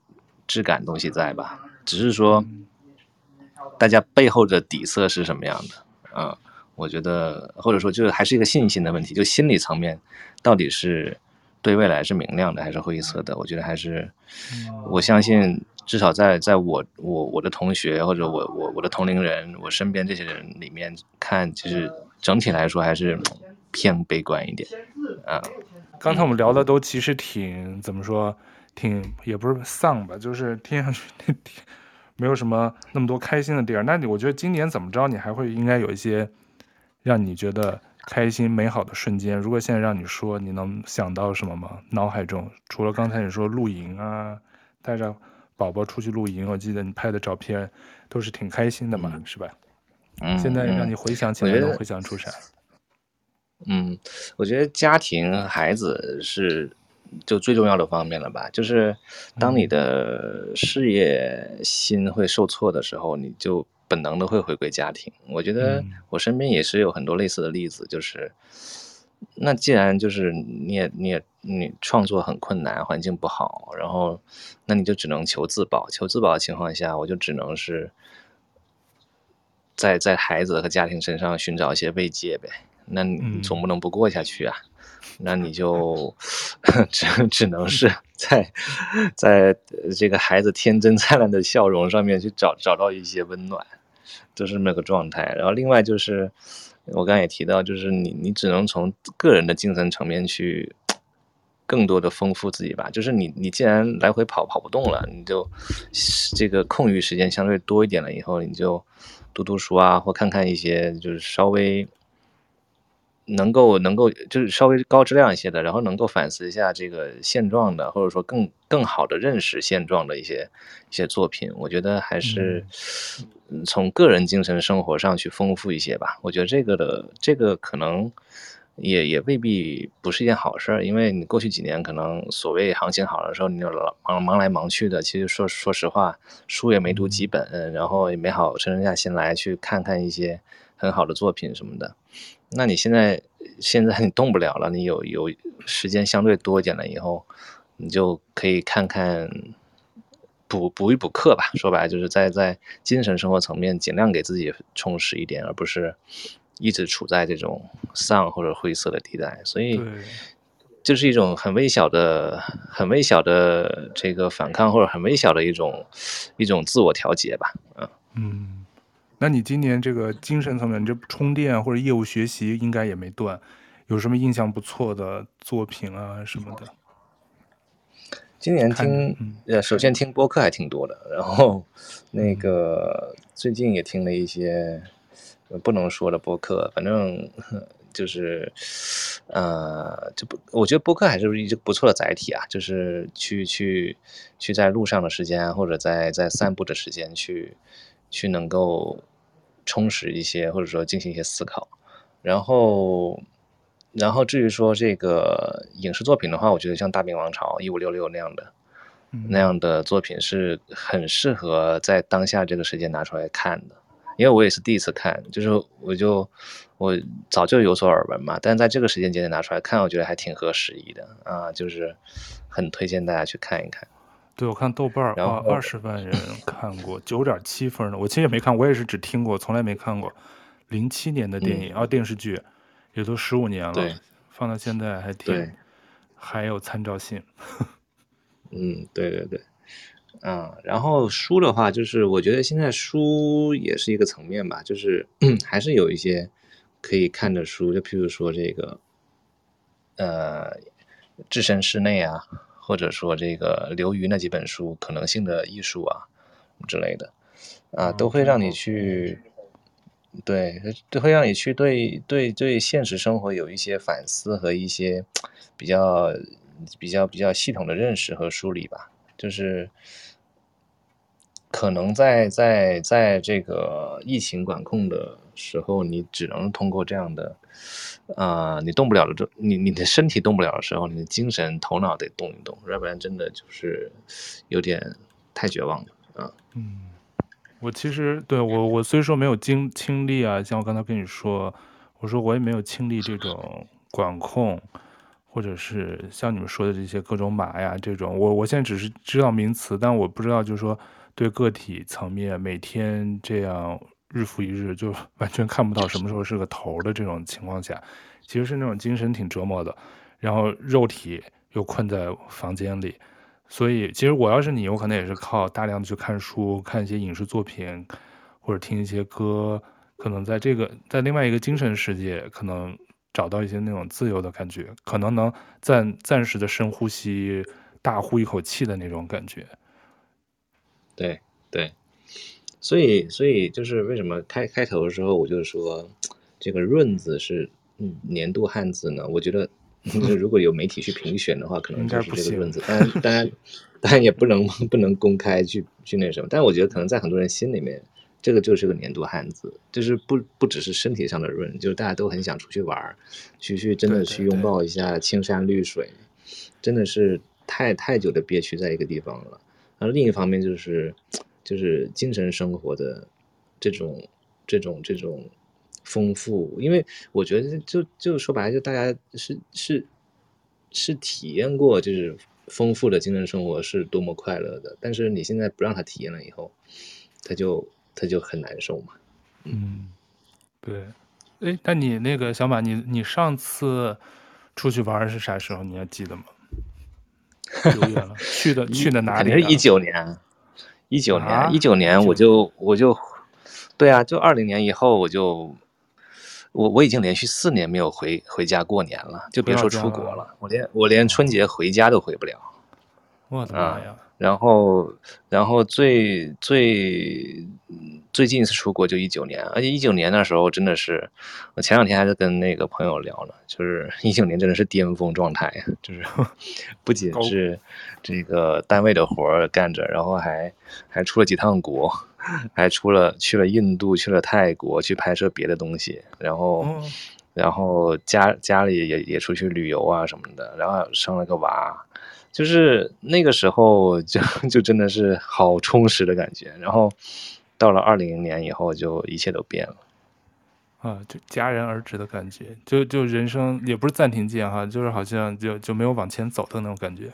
质感东西在吧？只是说大家背后的底色是什么样的啊？我觉得，或者说就是还是一个信心的问题，就心理层面到底是对未来是明亮的还是灰色的？我觉得还是，我相信至少在在我我我的同学或者我我我的同龄人，我身边这些人里面看，其实整体来说还是偏悲观一点啊。刚才我们聊的都其实挺怎么说，挺也不是丧吧，就是听上去 挺没有什么那么多开心的地儿。那你我觉得今年怎么着，你还会应该有一些让你觉得开心美好的瞬间。如果现在让你说，你能想到什么吗？脑海中除了刚才你说露营啊，带着宝宝出去露营，我记得你拍的照片都是挺开心的嘛，嗯、是吧？嗯。现在让你回想起来，能回想出啥？嗯，我觉得家庭孩子是就最重要的方面了吧。就是当你的事业心会受挫的时候，你就本能的会回归家庭。我觉得我身边也是有很多类似的例子，就是那既然就是你也你也你创作很困难，环境不好，然后那你就只能求自保。求自保的情况下，我就只能是在在孩子和家庭身上寻找一些慰藉呗。那你总不能不过下去啊，嗯、那你就 只只能是 在在这个孩子天真灿烂的笑容上面去找找到一些温暖，就是那个状态。然后另外就是我刚才也提到，就是你你只能从个人的精神层面去更多的丰富自己吧。就是你你既然来回跑跑不动了，你就这个空余时间相对多一点了以后，你就读读书啊，或看看一些就是稍微。能够能够就是稍微高质量一些的，然后能够反思一下这个现状的，或者说更更好的认识现状的一些一些作品，我觉得还是从个人精神生活上去丰富一些吧。我觉得这个的这个可能也也未必不是一件好事儿，因为你过去几年可能所谓行情好的时候，你就老忙忙来忙去的，其实说说实话，书也没读几本，然后也没好沉下心来去看看一些很好的作品什么的。那你现在现在你动不了了，你有有时间相对多一点了以后，你就可以看看补补一补课吧。说白了就是在在精神生活层面尽量给自己充实一点，而不是一直处在这种丧或者灰色的地带。所以，就是一种很微小的、很微小的这个反抗，或者很微小的一种一种自我调节吧。嗯嗯。那你今年这个精神层面，你这充电或者业务学习应该也没断，有什么印象不错的作品啊什么的？今年听呃，首先听播客还挺多的，然后那个最近也听了一些不能说的播客，反正 就是呃，就不，我觉得播客还是一个不错的载体啊，就是去去去在路上的时间，或者在在散步的时间去去能够。充实一些，或者说进行一些思考，然后，然后至于说这个影视作品的话，我觉得像《大明王朝》一五六六那样的，嗯、那样的作品是很适合在当下这个时间拿出来看的，因为我也是第一次看，就是我就我早就有所耳闻嘛，但是在这个时间节点拿出来看，我觉得还挺合时宜的。啊，就是很推荐大家去看一看。对，我看豆瓣儿啊，二十万人 看过，九点七分呢。我其实也没看，我也是只听过，从来没看过。零七年的电影啊、电视剧，也都十五年了，放到现在还挺，还有参照性。嗯，对对对，嗯，然后书的话，就是我觉得现在书也是一个层面吧，就是 还是有一些可以看的书，就譬如说这个，呃，置身事内啊。或者说这个刘瑜那几本书，可能性的艺术啊之类的，啊，都会让你去，对，都会让你去对对对现实生活有一些反思和一些比较比较比较系统的认识和梳理吧，就是。可能在在在这个疫情管控的时候，你只能通过这样的，呃，你动不了的，你你的身体动不了的时候，你的精神头脑得动一动，要不然真的就是有点太绝望了啊。嗯，我其实对我我虽说没有经经历啊，像我刚才跟你说，我说我也没有经历这种管控，或者是像你们说的这些各种码呀这种，我我现在只是知道名词，但我不知道就是说。对个体层面每天这样日复一日，就 完全看不到什么时候是个头的这种情况下，其实是那种精神挺折磨的，然后肉体又困在房间里，所以其实我要是你，我可能也是靠大量的去看书、看一些影视作品，或者听一些歌，可能在这个在另外一个精神世界，可能找到一些那种自由的感觉，可能能暂暂时的深呼吸。大呼一口气的那种感觉，对对，所以所以就是为什么开开头的时候我就说这个润字是嗯年度汉字呢？我觉得就如果有媒体去评选的话，可能就是这个润字，当然当然当然也不能不能公开去去那什么，但我觉得可能在很多人心里面，这个就是个年度汉字，就是不不只是身体上的润，就是大家都很想出去玩儿，去去真的去拥抱一下青山绿水，真的是。太太久的憋屈在一个地方了，然后另一方面就是，就是精神生活的这种这种这种丰富，因为我觉得就就说白了，就大家是是是体验过就是丰富的精神生活是多么快乐的，但是你现在不让他体验了以后，他就他就很难受嘛。嗯，对，哎，那你那个小马，你你上次出去玩是啥时候？你还记得吗？久远了，去的去的哪里？肯定是一九年，一九年，一九年我就我就，对啊，就二零年以后我就，我我已经连续四年没有回回家过年了，就别说出国了，了我连我连春节回家都回不了。我的妈呀！然后然后最最。最近一次出国就一九年，而且一九年那时候真的是，我前两天还在跟那个朋友聊呢，就是一九年真的是巅峰状态，就是不仅是这个单位的活儿干着，然后还还出了几趟国，还出了去了印度，去了泰国去拍摄别的东西，然后然后家家里也也出去旅游啊什么的，然后生了个娃，就是那个时候就就真的是好充实的感觉，然后。到了二零年以后，就一切都变了，啊，就戛然而止的感觉，就就人生也不是暂停键哈，就是好像就就没有往前走的那种感觉。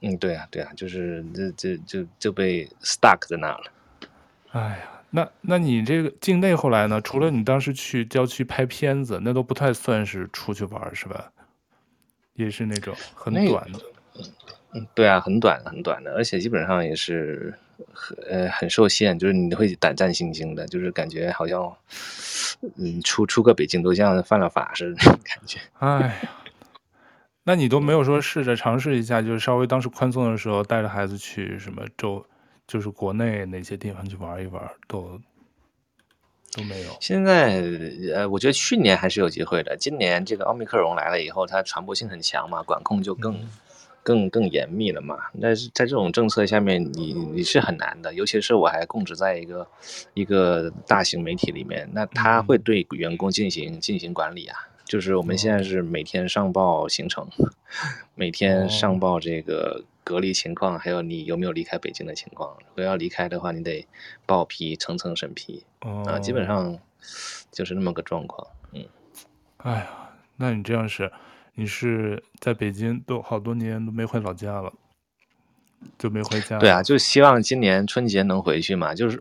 嗯，对啊，对啊，就是这这就就被 stuck 在那了。哎呀，那那你这个境内后来呢？除了你当时去郊区拍片子，那都不太算是出去玩是吧？也是那种很短的。嗯，对啊，很短很短的，而且基本上也是。很呃很受限，就是你会胆战心惊的，就是感觉好像，嗯，出出个北京都像犯了法似的感觉。哎呀，那你都没有说试着尝试一下，就是稍微当时宽松的时候，带着孩子去什么周，就是国内哪些地方去玩一玩，都都没有。现在呃，我觉得去年还是有机会的，今年这个奥密克戎来了以后，它传播性很强嘛，管控就更。嗯更更严密了嘛？但是在这种政策下面，你你是很难的。尤其是我还供职在一个一个大型媒体里面，那他会对员工进行进行管理啊。就是我们现在是每天上报行程，每天上报这个隔离情况，还有你有没有离开北京的情况。如果要离开的话，你得报批层层审批啊。基本上就是那么个状况。嗯，哎呀，那你这样是。你是在北京都好多年都没回老家了，就没回家。对啊，就希望今年春节能回去嘛。就是，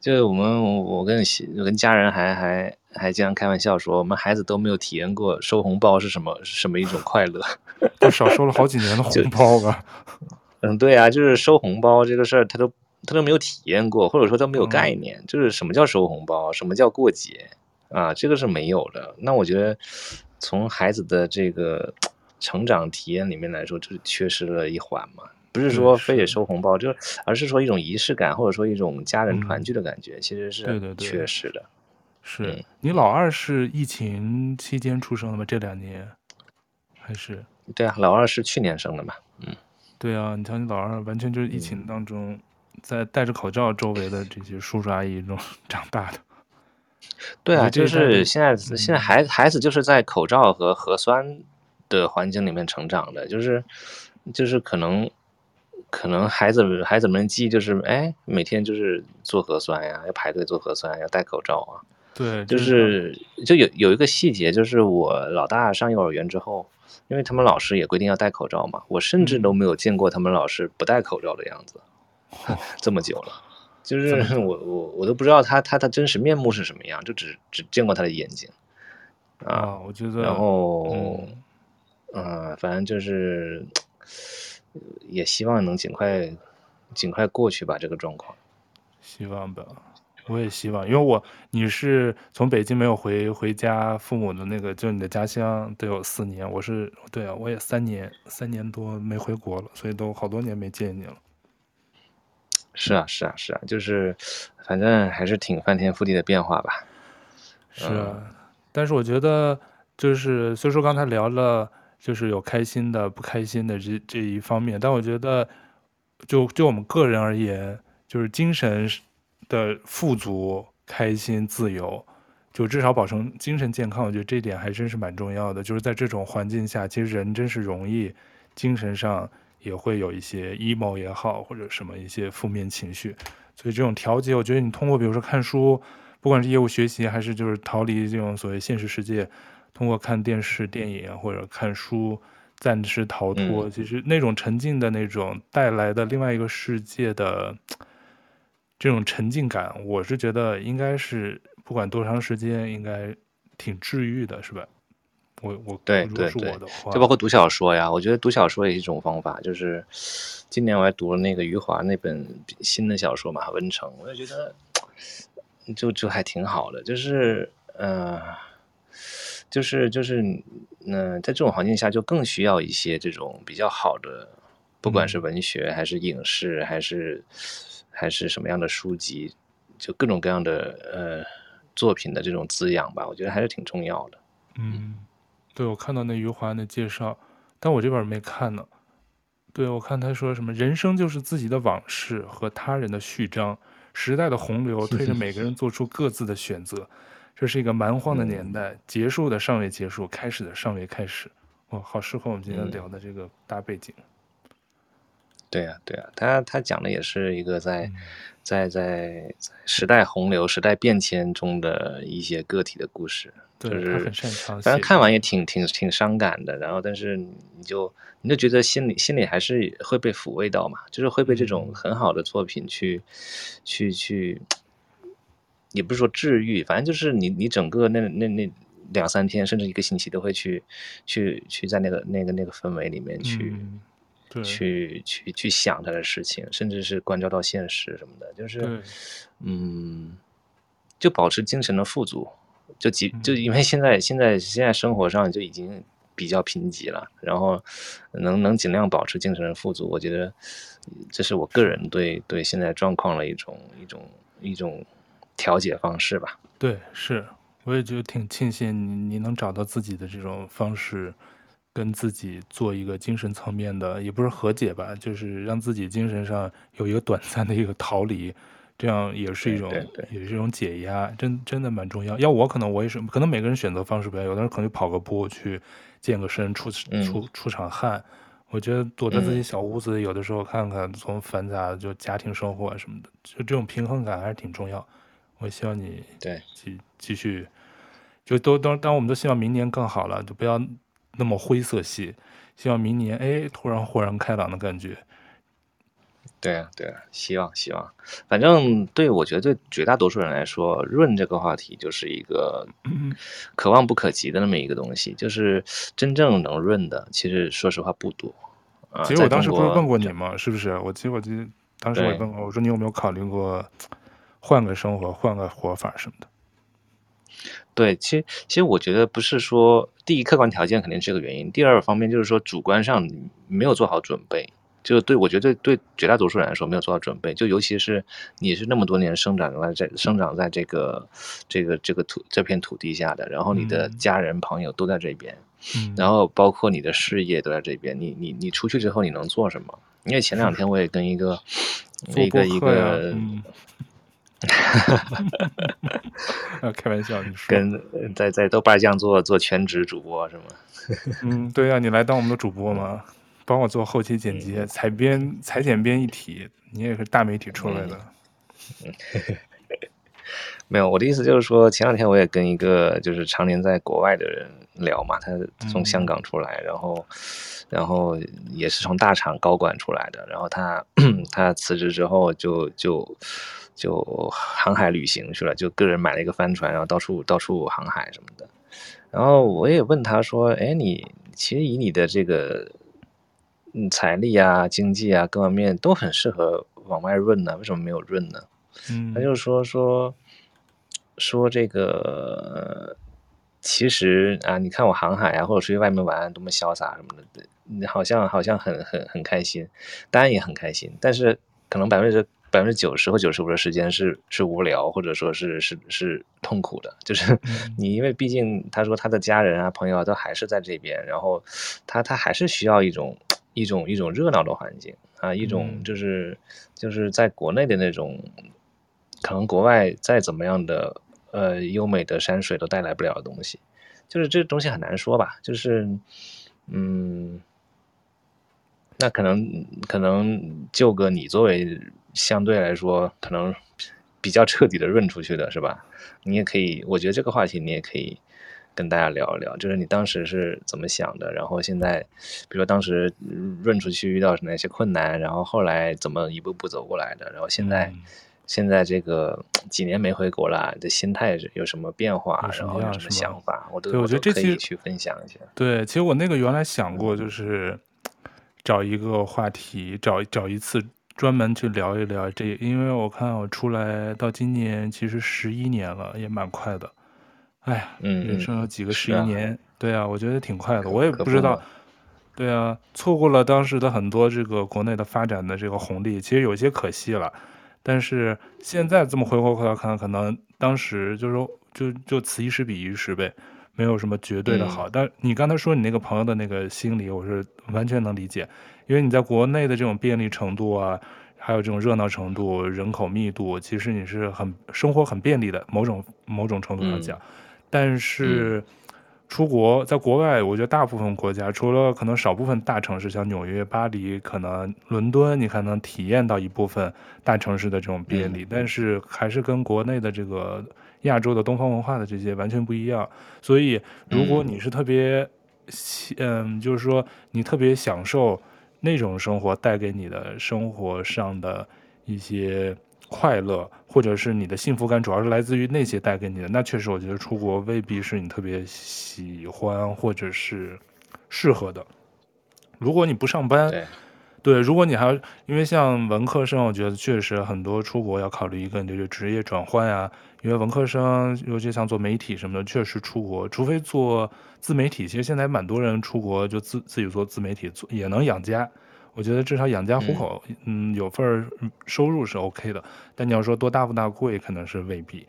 就是我们我跟我跟家人还还还经常开玩笑说，我们孩子都没有体验过收红包是什么是什么一种快乐。都少收了好几年的红包吧？嗯，对啊，就是收红包这个事儿，他都他都没有体验过，或者说他没有概念，嗯、就是什么叫收红包，什么叫过节啊？这个是没有的。那我觉得。从孩子的这个成长体验里面来说，就是缺失了一环嘛。不是说非得收红包，就是而是说一种仪式感，或者说一种家人团聚的感觉，其实是缺失的。是你老二是疫情期间出生的吗？这两年还是？对啊，老二是去年生的嘛。嗯，对啊，你瞧你老二完全就是疫情当中，在戴着口罩周围的这些叔叔阿姨中 长大的。对啊，就是现在，现在孩子孩子就是在口罩和核酸的环境里面成长的，就是，就是可能，可能孩子孩子们记忆就是，哎，每天就是做核酸呀，要排队做核酸，要戴口罩啊。对，就是就有有一个细节，就是我老大上幼儿园之后，因为他们老师也规定要戴口罩嘛，我甚至都没有见过他们老师不戴口罩的样子。这么久了，就是我我我都不知道他他的真实面目是什么样，就只只见过他的眼睛啊，啊。我觉得，然后嗯、呃，反正就是也希望能尽快尽快过去吧，这个状况。希望吧。我也希望，因为我你是从北京没有回回家，父母的那个就你的家乡都有四年，我是对啊，我也三年三年多没回国了，所以都好多年没见你了。是啊是啊是啊，就是反正还是挺翻天覆地的变化吧。是啊，嗯、但是我觉得就是虽说刚才聊了，就是有开心的、不开心的这这一方面，但我觉得就就我们个人而言，就是精神。的富足、开心、自由，就至少保证精神健康。我觉得这一点还真是蛮重要的。就是在这种环境下，其实人真是容易精神上也会有一些 emo 也好，或者什么一些负面情绪。所以这种调节，我觉得你通过比如说看书，不管是业务学习，还是就是逃离这种所谓现实世界，通过看电视、电影或者看书暂时逃脱，其实那种沉浸的那种带来的另外一个世界的。这种沉浸感，我是觉得应该是不管多长时间，应该挺治愈的，是吧？我我对对对，就包括读小说呀，我觉得读小说也是一种方法。就是今年我还读了那个余华那本新的小说嘛，《文城》，我也觉得就就还挺好的。就是嗯、呃，就是就是嗯、呃，在这种环境下，就更需要一些这种比较好的，不管是文学还是影视、嗯、还是。还是什么样的书籍，就各种各样的呃作品的这种滋养吧，我觉得还是挺重要的。嗯，对，我看到那余华的介绍，但我这边没看呢。对，我看他说什么，人生就是自己的往事和他人的序章，时代的洪流推着每个人做出各自的选择。这是一个蛮荒的年代，嗯，结束的尚未结束，开始的尚未开始。哦，好适合我们今天聊的这个大背景。嗯对啊，对啊，他他讲的也是一个在，在在在时代洪流、时代变迁中的一些个体的故事，就是反正看完也挺挺挺伤感的。然后，但是你就你就觉得心里心里还是会被抚慰到嘛，就是会被这种很好的作品去去去，也不是说治愈，反正就是你你整个那那那两三天甚至一个星期都会去去去在那个那个那个氛围里面去。嗯去去去想他的事情，甚至是关照到现实什么的，就是，嗯，就保持精神的富足，就几就因为现在现在现在生活上就已经比较贫瘠了，然后能能尽量保持精神的富足，我觉得这是我个人对对现在状况的一种一种一种调节方式吧。对，是，我也觉得挺庆幸你你能找到自己的这种方式。跟自己做一个精神层面的，也不是和解吧，就是让自己精神上有一个短暂的一个逃离，这样也是一种，也是一种解压，真真的蛮重要。要我可能我也是，可能每个人选择方式不一样，有的人可能就跑个步去健个身，出出出场汗。我觉得躲在自己小屋子里，有的时候看看从繁杂就家庭生活啊什么的，就这种平衡感还是挺重要。我希望你对继继续，就都都当我们都希望明年更好了，就不要。那么灰色系，希望明年哎，突然豁然开朗的感觉。对啊，对啊，希望希望，反正对我觉得对绝大多数人来说，润这个话题就是一个可望不可及的那么一个东西。就是真正能润的，其实说实话不多。其实我当时不是问过你吗？是不是？我其实我记得当时我问过，我说你有没有考虑过换个生活、换个活法什么的。对，其实其实我觉得不是说第一客观条件肯定是个原因，第二方面就是说主观上你没有做好准备，就对我觉得对绝大多数人来说没有做好准备，就尤其是你是那么多年生长在这生长在这个这个这个土这片土地下的，然后你的家人朋友都在这边，嗯，然后包括你的事业都在这边，你你你出去之后你能做什么？因为前两天我也跟一个一个一个。开玩笑，你说跟在在豆瓣酱做做全职主播是吗？嗯，对呀、啊，你来当我们的主播吗，帮我做后期剪辑、嗯、采编、裁剪编一体。你也是大媒体出来的。嗯嗯、没有，我的意思就是说，前两天我也跟一个就是常年在国外的人聊嘛，他从香港出来，然后然后也是从大厂高管出来的，然后他 他辞职之后就就就航海旅行去了，就个人买了一个帆船，然后到处到处航海什么的。然后我也问他说：“哎，你其实以你的这个嗯财力啊、经济啊各方面都很适合往外润呢，为什么没有润呢？”嗯，他就说说说这个，其实啊，你看我航海啊，或者出去外面玩多么潇洒什么的，好像好像很很很开心，当然也很开心，但是可能百分之。百分之九十或九十五的时间是是无聊，或者说是是是痛苦的，就是 你因为毕竟他说他的家人啊朋友啊都还是在这边，然后他他还是需要一种一种一种热闹的环境啊，一种就是就是在国内的那种，可能国外再怎么样的呃优美的山水都带来不了的东西，就是这东西很难说吧，就是嗯，那可能可能就哥你作为。相对来说，可能比较彻底的润出去的是吧？你也可以，我觉得这个话题你也可以跟大家聊一聊，就是你当时是怎么想的，然后现在，比如说当时润出去遇到哪些困难，然后后来怎么一步步走过来的，然后现在、嗯、现在这个几年没回国了，你的心态有什么变化，然后有什么想法，我都对我觉得这可以去分享一下。对，其实我那个原来想过，就是找一个话题，找找一次。专门去聊一聊这，因为我看我出来到今年其实十一年了，也蛮快的。哎呀，嗯，人生有几个十一年？啊对啊，我觉得挺快的。我也不知道，对啊，错过了当时的很多这个国内的发展的这个红利，其实有些可惜了。但是现在这么回过头来看，可能当时就是说，就就此一时彼一时呗，没有什么绝对的好。嗯、但你刚才说你那个朋友的那个心理，我是完全能理解。因为你在国内的这种便利程度啊，还有这种热闹程度、人口密度，其实你是很生活很便利的，某种某种程度上讲。但是出国，在国外，我觉得大部分国家，除了可能少部分大城市，像纽约、巴黎，可能伦敦，你还能体验到一部分大城市的这种便利，但是还是跟国内的这个亚洲的东方文化的这些完全不一样。所以，如果你是特别，嗯，就是说你特别享受。那种生活带给你的生活上的一些快乐，或者是你的幸福感，主要是来自于那些带给你的。那确实，我觉得出国未必是你特别喜欢或者是适合的。如果你不上班，对，如果你还因为像文科生，我觉得确实很多出国要考虑一个你的职业转换呀。因为文科生，尤其像做媒体什么的，确实出国，除非做自媒体。其实现在蛮多人出国就自自己做自媒体，做也能养家。我觉得至少养家糊口，嗯，嗯，有份收入是 OK 的。但你要说多大富大贵，可能是未必。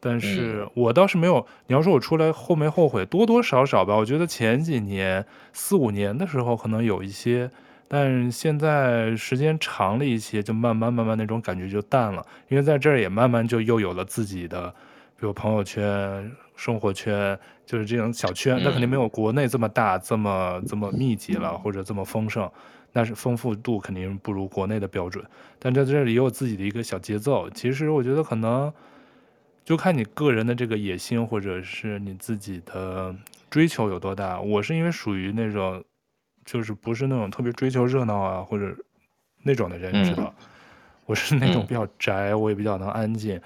但是我倒是没有，你要说我出来后没后悔，多多少少吧。我觉得前几年四五年的时候可能有一些。但现在时间长了一些，就慢慢慢慢那种感觉就淡了，因为在这儿也慢慢就又有了自己的，比如朋友圈、生活圈，就是这种小圈，那肯定没有国内这么大、这么这么密集了，或者这么丰盛，那是丰富度肯定不如国内的标准。但在这里也有自己的一个小节奏。其实我觉得可能就看你个人的这个野心，或者是你自己的追求有多大。我是因为属于那种。就是不是那种特别追求热闹啊，或者那种的人，知道？嗯、我是那种比较宅，嗯、我也比较能安静，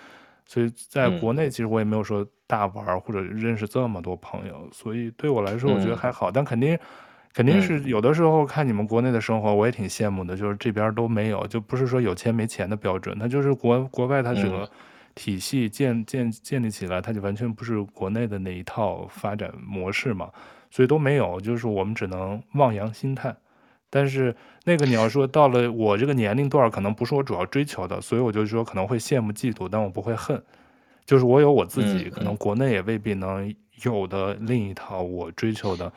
所以在国内其实我也没有说大玩或者认识这么多朋友，所以对我来说我觉得还好。嗯、但肯定肯定是有的时候看你们国内的生活，我也挺羡慕的。就是这边都没有，就不是说有钱没钱的标准，它就是国国外它整个体系建建建立起来，它就完全不是国内的那一套发展模式嘛。所以都没有，就是我们只能望洋兴叹。但是那个你要说到了我这个年龄段，可能不是我主要追求的，所以我就说可能会羡慕嫉妒，但我不会恨。就是我有我自己，可能国内也未必能有的另一套我追求的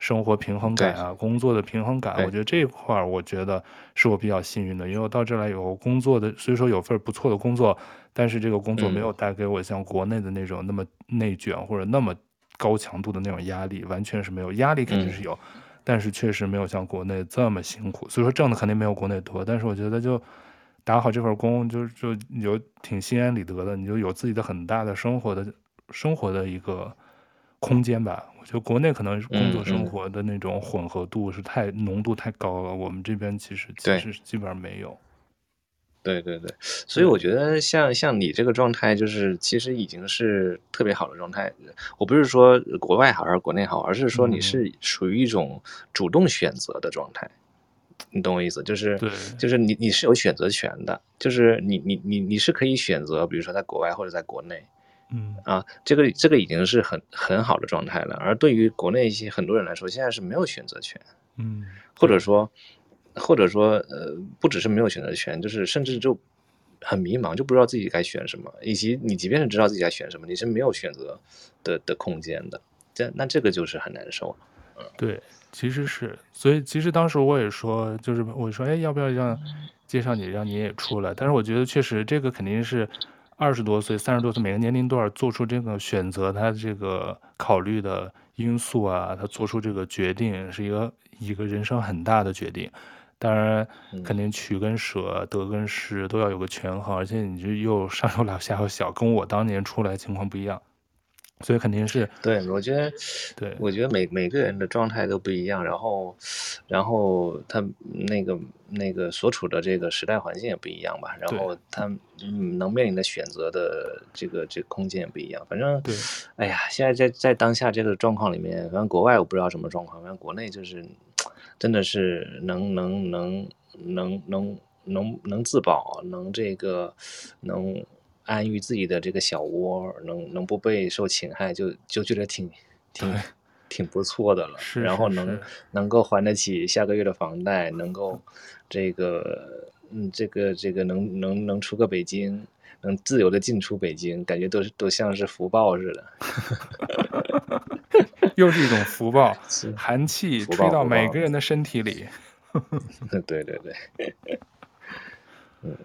生活平衡感啊，工作的平衡感。我觉得这一块，我觉得是我比较幸运的，因为我到这来有工作的，虽说有份不错的工作，但是这个工作没有带给我像国内的那种那么内卷或者那么。高强度的那种压力完全是没有，压力肯定是有，嗯、但是确实没有像国内这么辛苦。所以说挣的肯定没有国内多，但是我觉得就打好这份工，就就有挺心安理得的，你就有自己的很大的生活的生活的一个空间吧。我觉得国内可能工作生活的那种混合度是太浓度太高了，我们这边其实其实基本上没有。对对对，所以我觉得像像你这个状态，就是其实已经是特别好的状态。我不是说国外好还是国内好，而是说你是属于一种主动选择的状态。嗯、你懂我意思？就是就是你你是有选择权的，就是你你你你是可以选择，比如说在国外或者在国内，嗯啊，这个这个已经是很很好的状态了。而对于国内一些很多人来说，现在是没有选择权，嗯，或者说。或者说，呃，不只是没有选择权，就是甚至就很迷茫，就不知道自己该选什么。以及你即便是知道自己该选什么，你是没有选择的的空间的。这那这个就是很难受。嗯，对，其实是，所以其实当时我也说，就是我说，哎，要不要让介绍你，让你也出来？但是我觉得确实这个肯定是二十多岁、三十多岁每个年龄段做出这个选择，他这个考虑的因素啊，他做出这个决定是一个一个人生很大的决定。当然，肯定取跟舍、得跟失都要有个权衡，而且你这又上有老下有小，跟我当年出来情况不一样，所以肯定是。对，我觉得，对，我觉得每每个人的状态都不一样，然后，然后他那个那个所处的这个时代环境也不一样吧，然后他嗯能面临的选择的这个这个空间也不一样，反正，对，哎呀，现在在在当下这个状况里面，反正国外我不知道什么状况，反正国内就是。真的是能能能能能能能自保，能这个能安于自己的这个小窝，能能不被受侵害，就就觉得挺挺挺不错的了。是，然后能能够还得起下个月的房贷，能够这个嗯这个这个能能能出个北京，能自由的进出北京，感觉都是都像是福报似的。又是一种福报，寒气吹到每个人的身体里。对对对，嗯，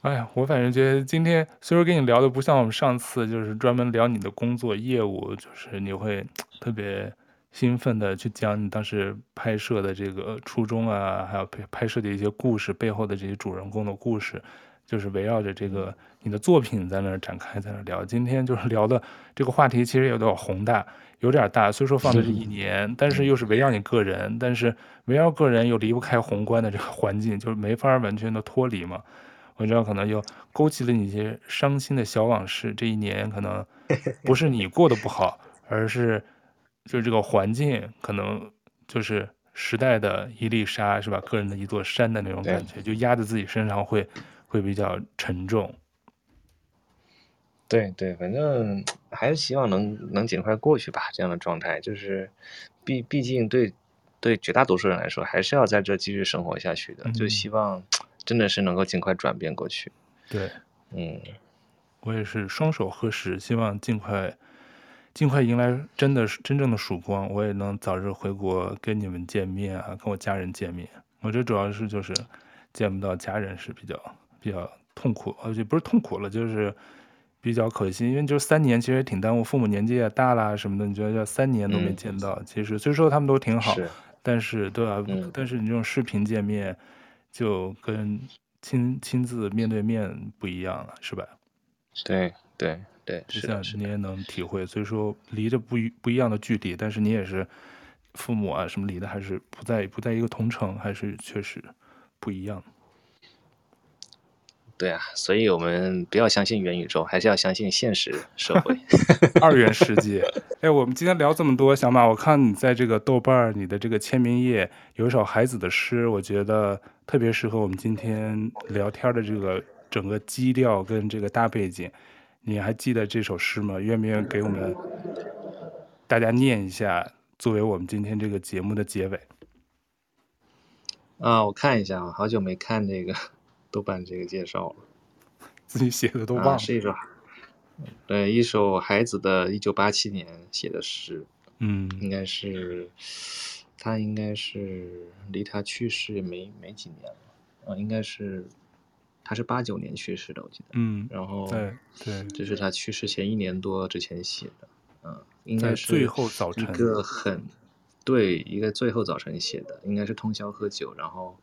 哎呀，我反正觉得今天虽说跟你聊的不像我们上次，就是专门聊你的工作业务，就是你会特别兴奋的去讲你当时拍摄的这个初衷啊，还有拍拍摄的一些故事背后的这些主人公的故事。就是围绕着这个你的作品在那儿展开，在那儿聊。今天就是聊的这个话题，其实有点宏大，有点大。虽说放的是一年，但是又是围绕你个人，但是围绕个人又离不开宏观的这个环境，就是没法完全的脱离嘛。我知道可能又勾起了你一些伤心的小往事。这一年可能不是你过得不好，而是就是这个环境可能就是时代的一粒沙，是吧？个人的一座山的那种感觉，就压在自己身上会。会比较沉重，对对，反正 还是希望能能尽快过去吧。这样的状态，就是毕毕竟对对绝大多数人来说，还是要在这继续生活下去的。嗯、就希望 真的是能够尽快转变过去。对，嗯，我也是双手合十，希望尽快尽快迎来真的真正的曙光，我也能早日回国跟你们见面啊，跟我家人见面。我这主要是就是见不到家人是比较。比较痛苦，而且不是痛苦了，就是比较可惜，因为就是三年其实也挺耽误，父母年纪也大了什么的，你觉得这三年都没见到，嗯、其实虽说他们都挺好，是但是对吧、啊嗯？但是你这种视频见面，就跟亲亲自面对面不一样了，是吧？对对对，是的，你也能体会。所以说离着不一不一样的距离，但是你也是父母啊什么离的还是不在不在一个同城，还是确实不一样。对啊，所以我们不要相信元宇宙，还是要相信现实社会，二元世界。哎，我们今天聊这么多，小马，我看你在这个豆瓣你的这个签名页有一首孩子的诗，我觉得特别适合我们今天聊天的这个整个基调跟这个大背景。你还记得这首诗吗？愿不愿意给我们大家念一下，作为我们今天这个节目的结尾？啊，我看一下啊，好久没看这个。豆瓣这个介绍了，自己写的都忘了。啊、是一首，对，一首孩子的一九八七年写的诗，嗯，应该是，他应该是离他去世也没没几年了，啊，应该是，他是八九年去世的，我记得，嗯，然后对对，这是他去世前一年多之前写的，嗯，应该是最后早晨一个很，对，一个最后早晨写的，应该是通宵喝酒，然后。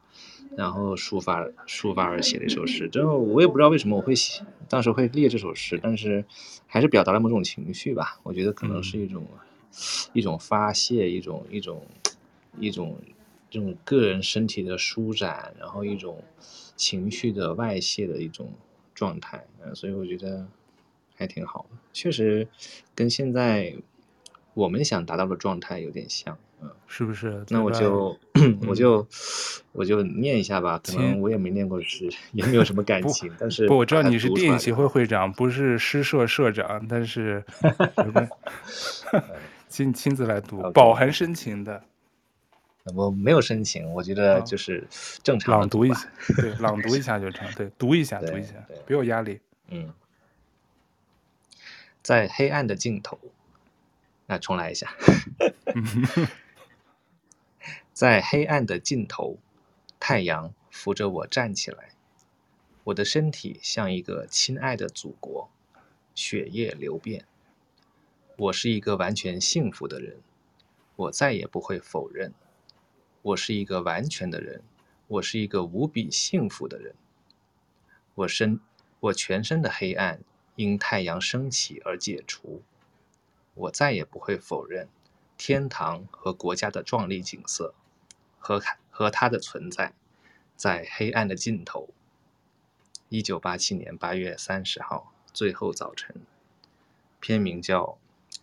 然后抒发抒发而写的一首诗。之后我也不知道为什么我会写，当时会列这首诗，但是还是表达了某种情绪吧。我觉得可能是一种、嗯、一种发泄，一种一种一种这种个人身体的舒展，然后一种情绪的外泄的一种状态。嗯，所以我觉得还挺好的，确实跟现在我们想达到的状态有点像。嗯是不是？那 我就我就我就念一下吧。可能我也没念过诗，也没有什么感情。但是不，我知道你是电影协会会长，不是诗社社长，但是 亲亲自来读，饱含深情的。我没有深情，我觉得就是正常朗读一下，对，朗读一下就成。对，读一下，读一下，别有压力。嗯，在黑暗的尽头，那重来一下。在黑暗的尽头，太阳扶着我站起来。我的身体像一个亲爱的祖国，血液流遍。我是一个完全幸福的人，我再也不会否认。我是一个完全的人，我是一个无比幸福的人。我身，我全身的黑暗因太阳升起而解除。我再也不会否认天堂和国家的壮丽景色。和和它的存在，在黑暗的尽头。一九八七年八月三十号，最后早晨，片名叫《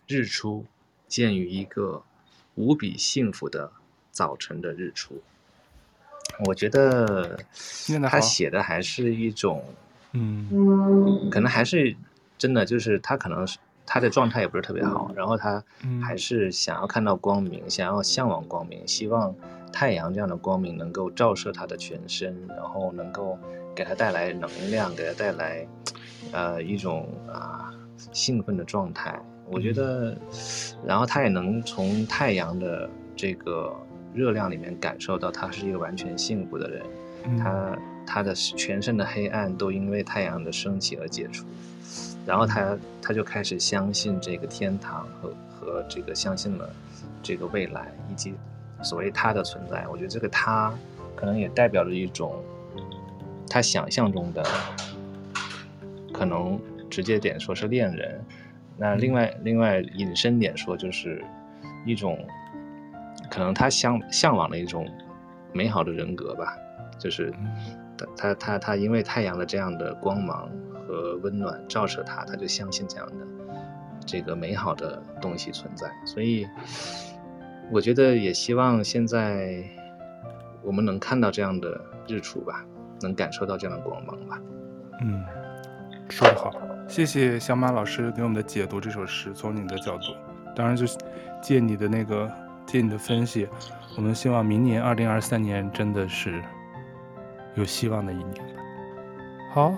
日出》，见于一个无比幸福的早晨的日出。我觉得他写的还是一种，嗯，可能还是真的，就是他可能是。他的状态也不是特别好，然后他还是想要看到光明，嗯、想要向往光明，希望太阳这样的光明能够照射他的全身，然后能够给他带来能量，给他带来呃一种啊兴奋的状态。我觉得，然后他也能从太阳的这个热量里面感受到他是一个完全幸福的人，嗯、他他的全身的黑暗都因为太阳的升起而解除。然后他他就开始相信这个天堂和和这个相信了这个未来以及所谓他的存在。我觉得这个他可能也代表着一种他想象中的，可能直接点说是恋人，那另外另外引申点说就是一种可能他向向往的一种美好的人格吧，就是他他他他因为太阳的这样的光芒。和温暖照射他，他就相信这样的这个美好的东西存在。所以，我觉得也希望现在我们能看到这样的日出吧，能感受到这样的光芒吧。嗯，说得好，谢谢小马老师给我们的解读这首诗，从你的角度，当然就借你的那个借你的分析，我们希望明年二零二三年真的是有希望的一年吧。好。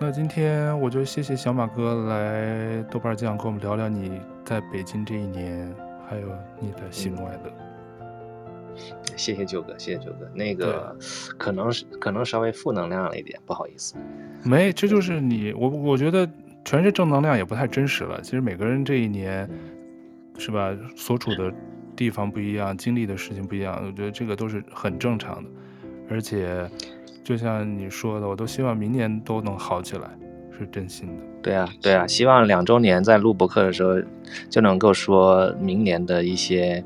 那今天我就谢谢小马哥来豆瓣酱跟我们聊聊你在北京这一年，还有你的喜怒哀乐。谢谢九哥，谢谢九哥。那个可能是可能稍微负能量了一点，不好意思。没，这就是你我我觉得全是正能量也不太真实了。其实每个人这一年是吧，所处的地方不一样，经历的事情不一样，我觉得这个都是很正常的，而且。就像你说的，我都希望明年都能好起来，是真心的。对啊，对啊，希望两周年在录播课的时候，就能够说明年的一些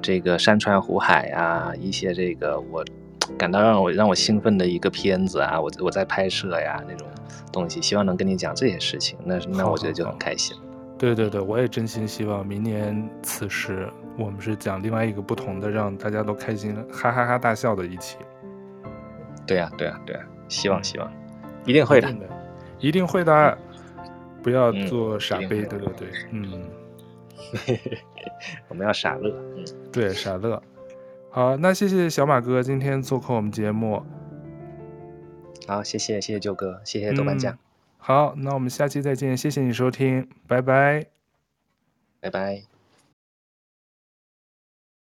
这个山川湖海啊，一些这个我感到让我让我兴奋的一个片子啊，我我在拍摄呀那种东西，希望能跟你讲这些事情，那那我觉得就很开心。对对对，我也真心希望明年此时我们是讲另外一个不同的，让大家都开心哈哈哈大笑的一期。对呀、啊，对呀、啊，对呀、啊，希望希望，一定会的，一定会的，不要做傻杯，对对对，嗯，我们要傻乐，对，傻乐，好，那谢谢小马哥今天做客我们节目，好，谢谢谢谢舅哥，谢谢豆瓣酱、嗯，好，那我们下期再见，谢谢你收听，拜拜，拜拜。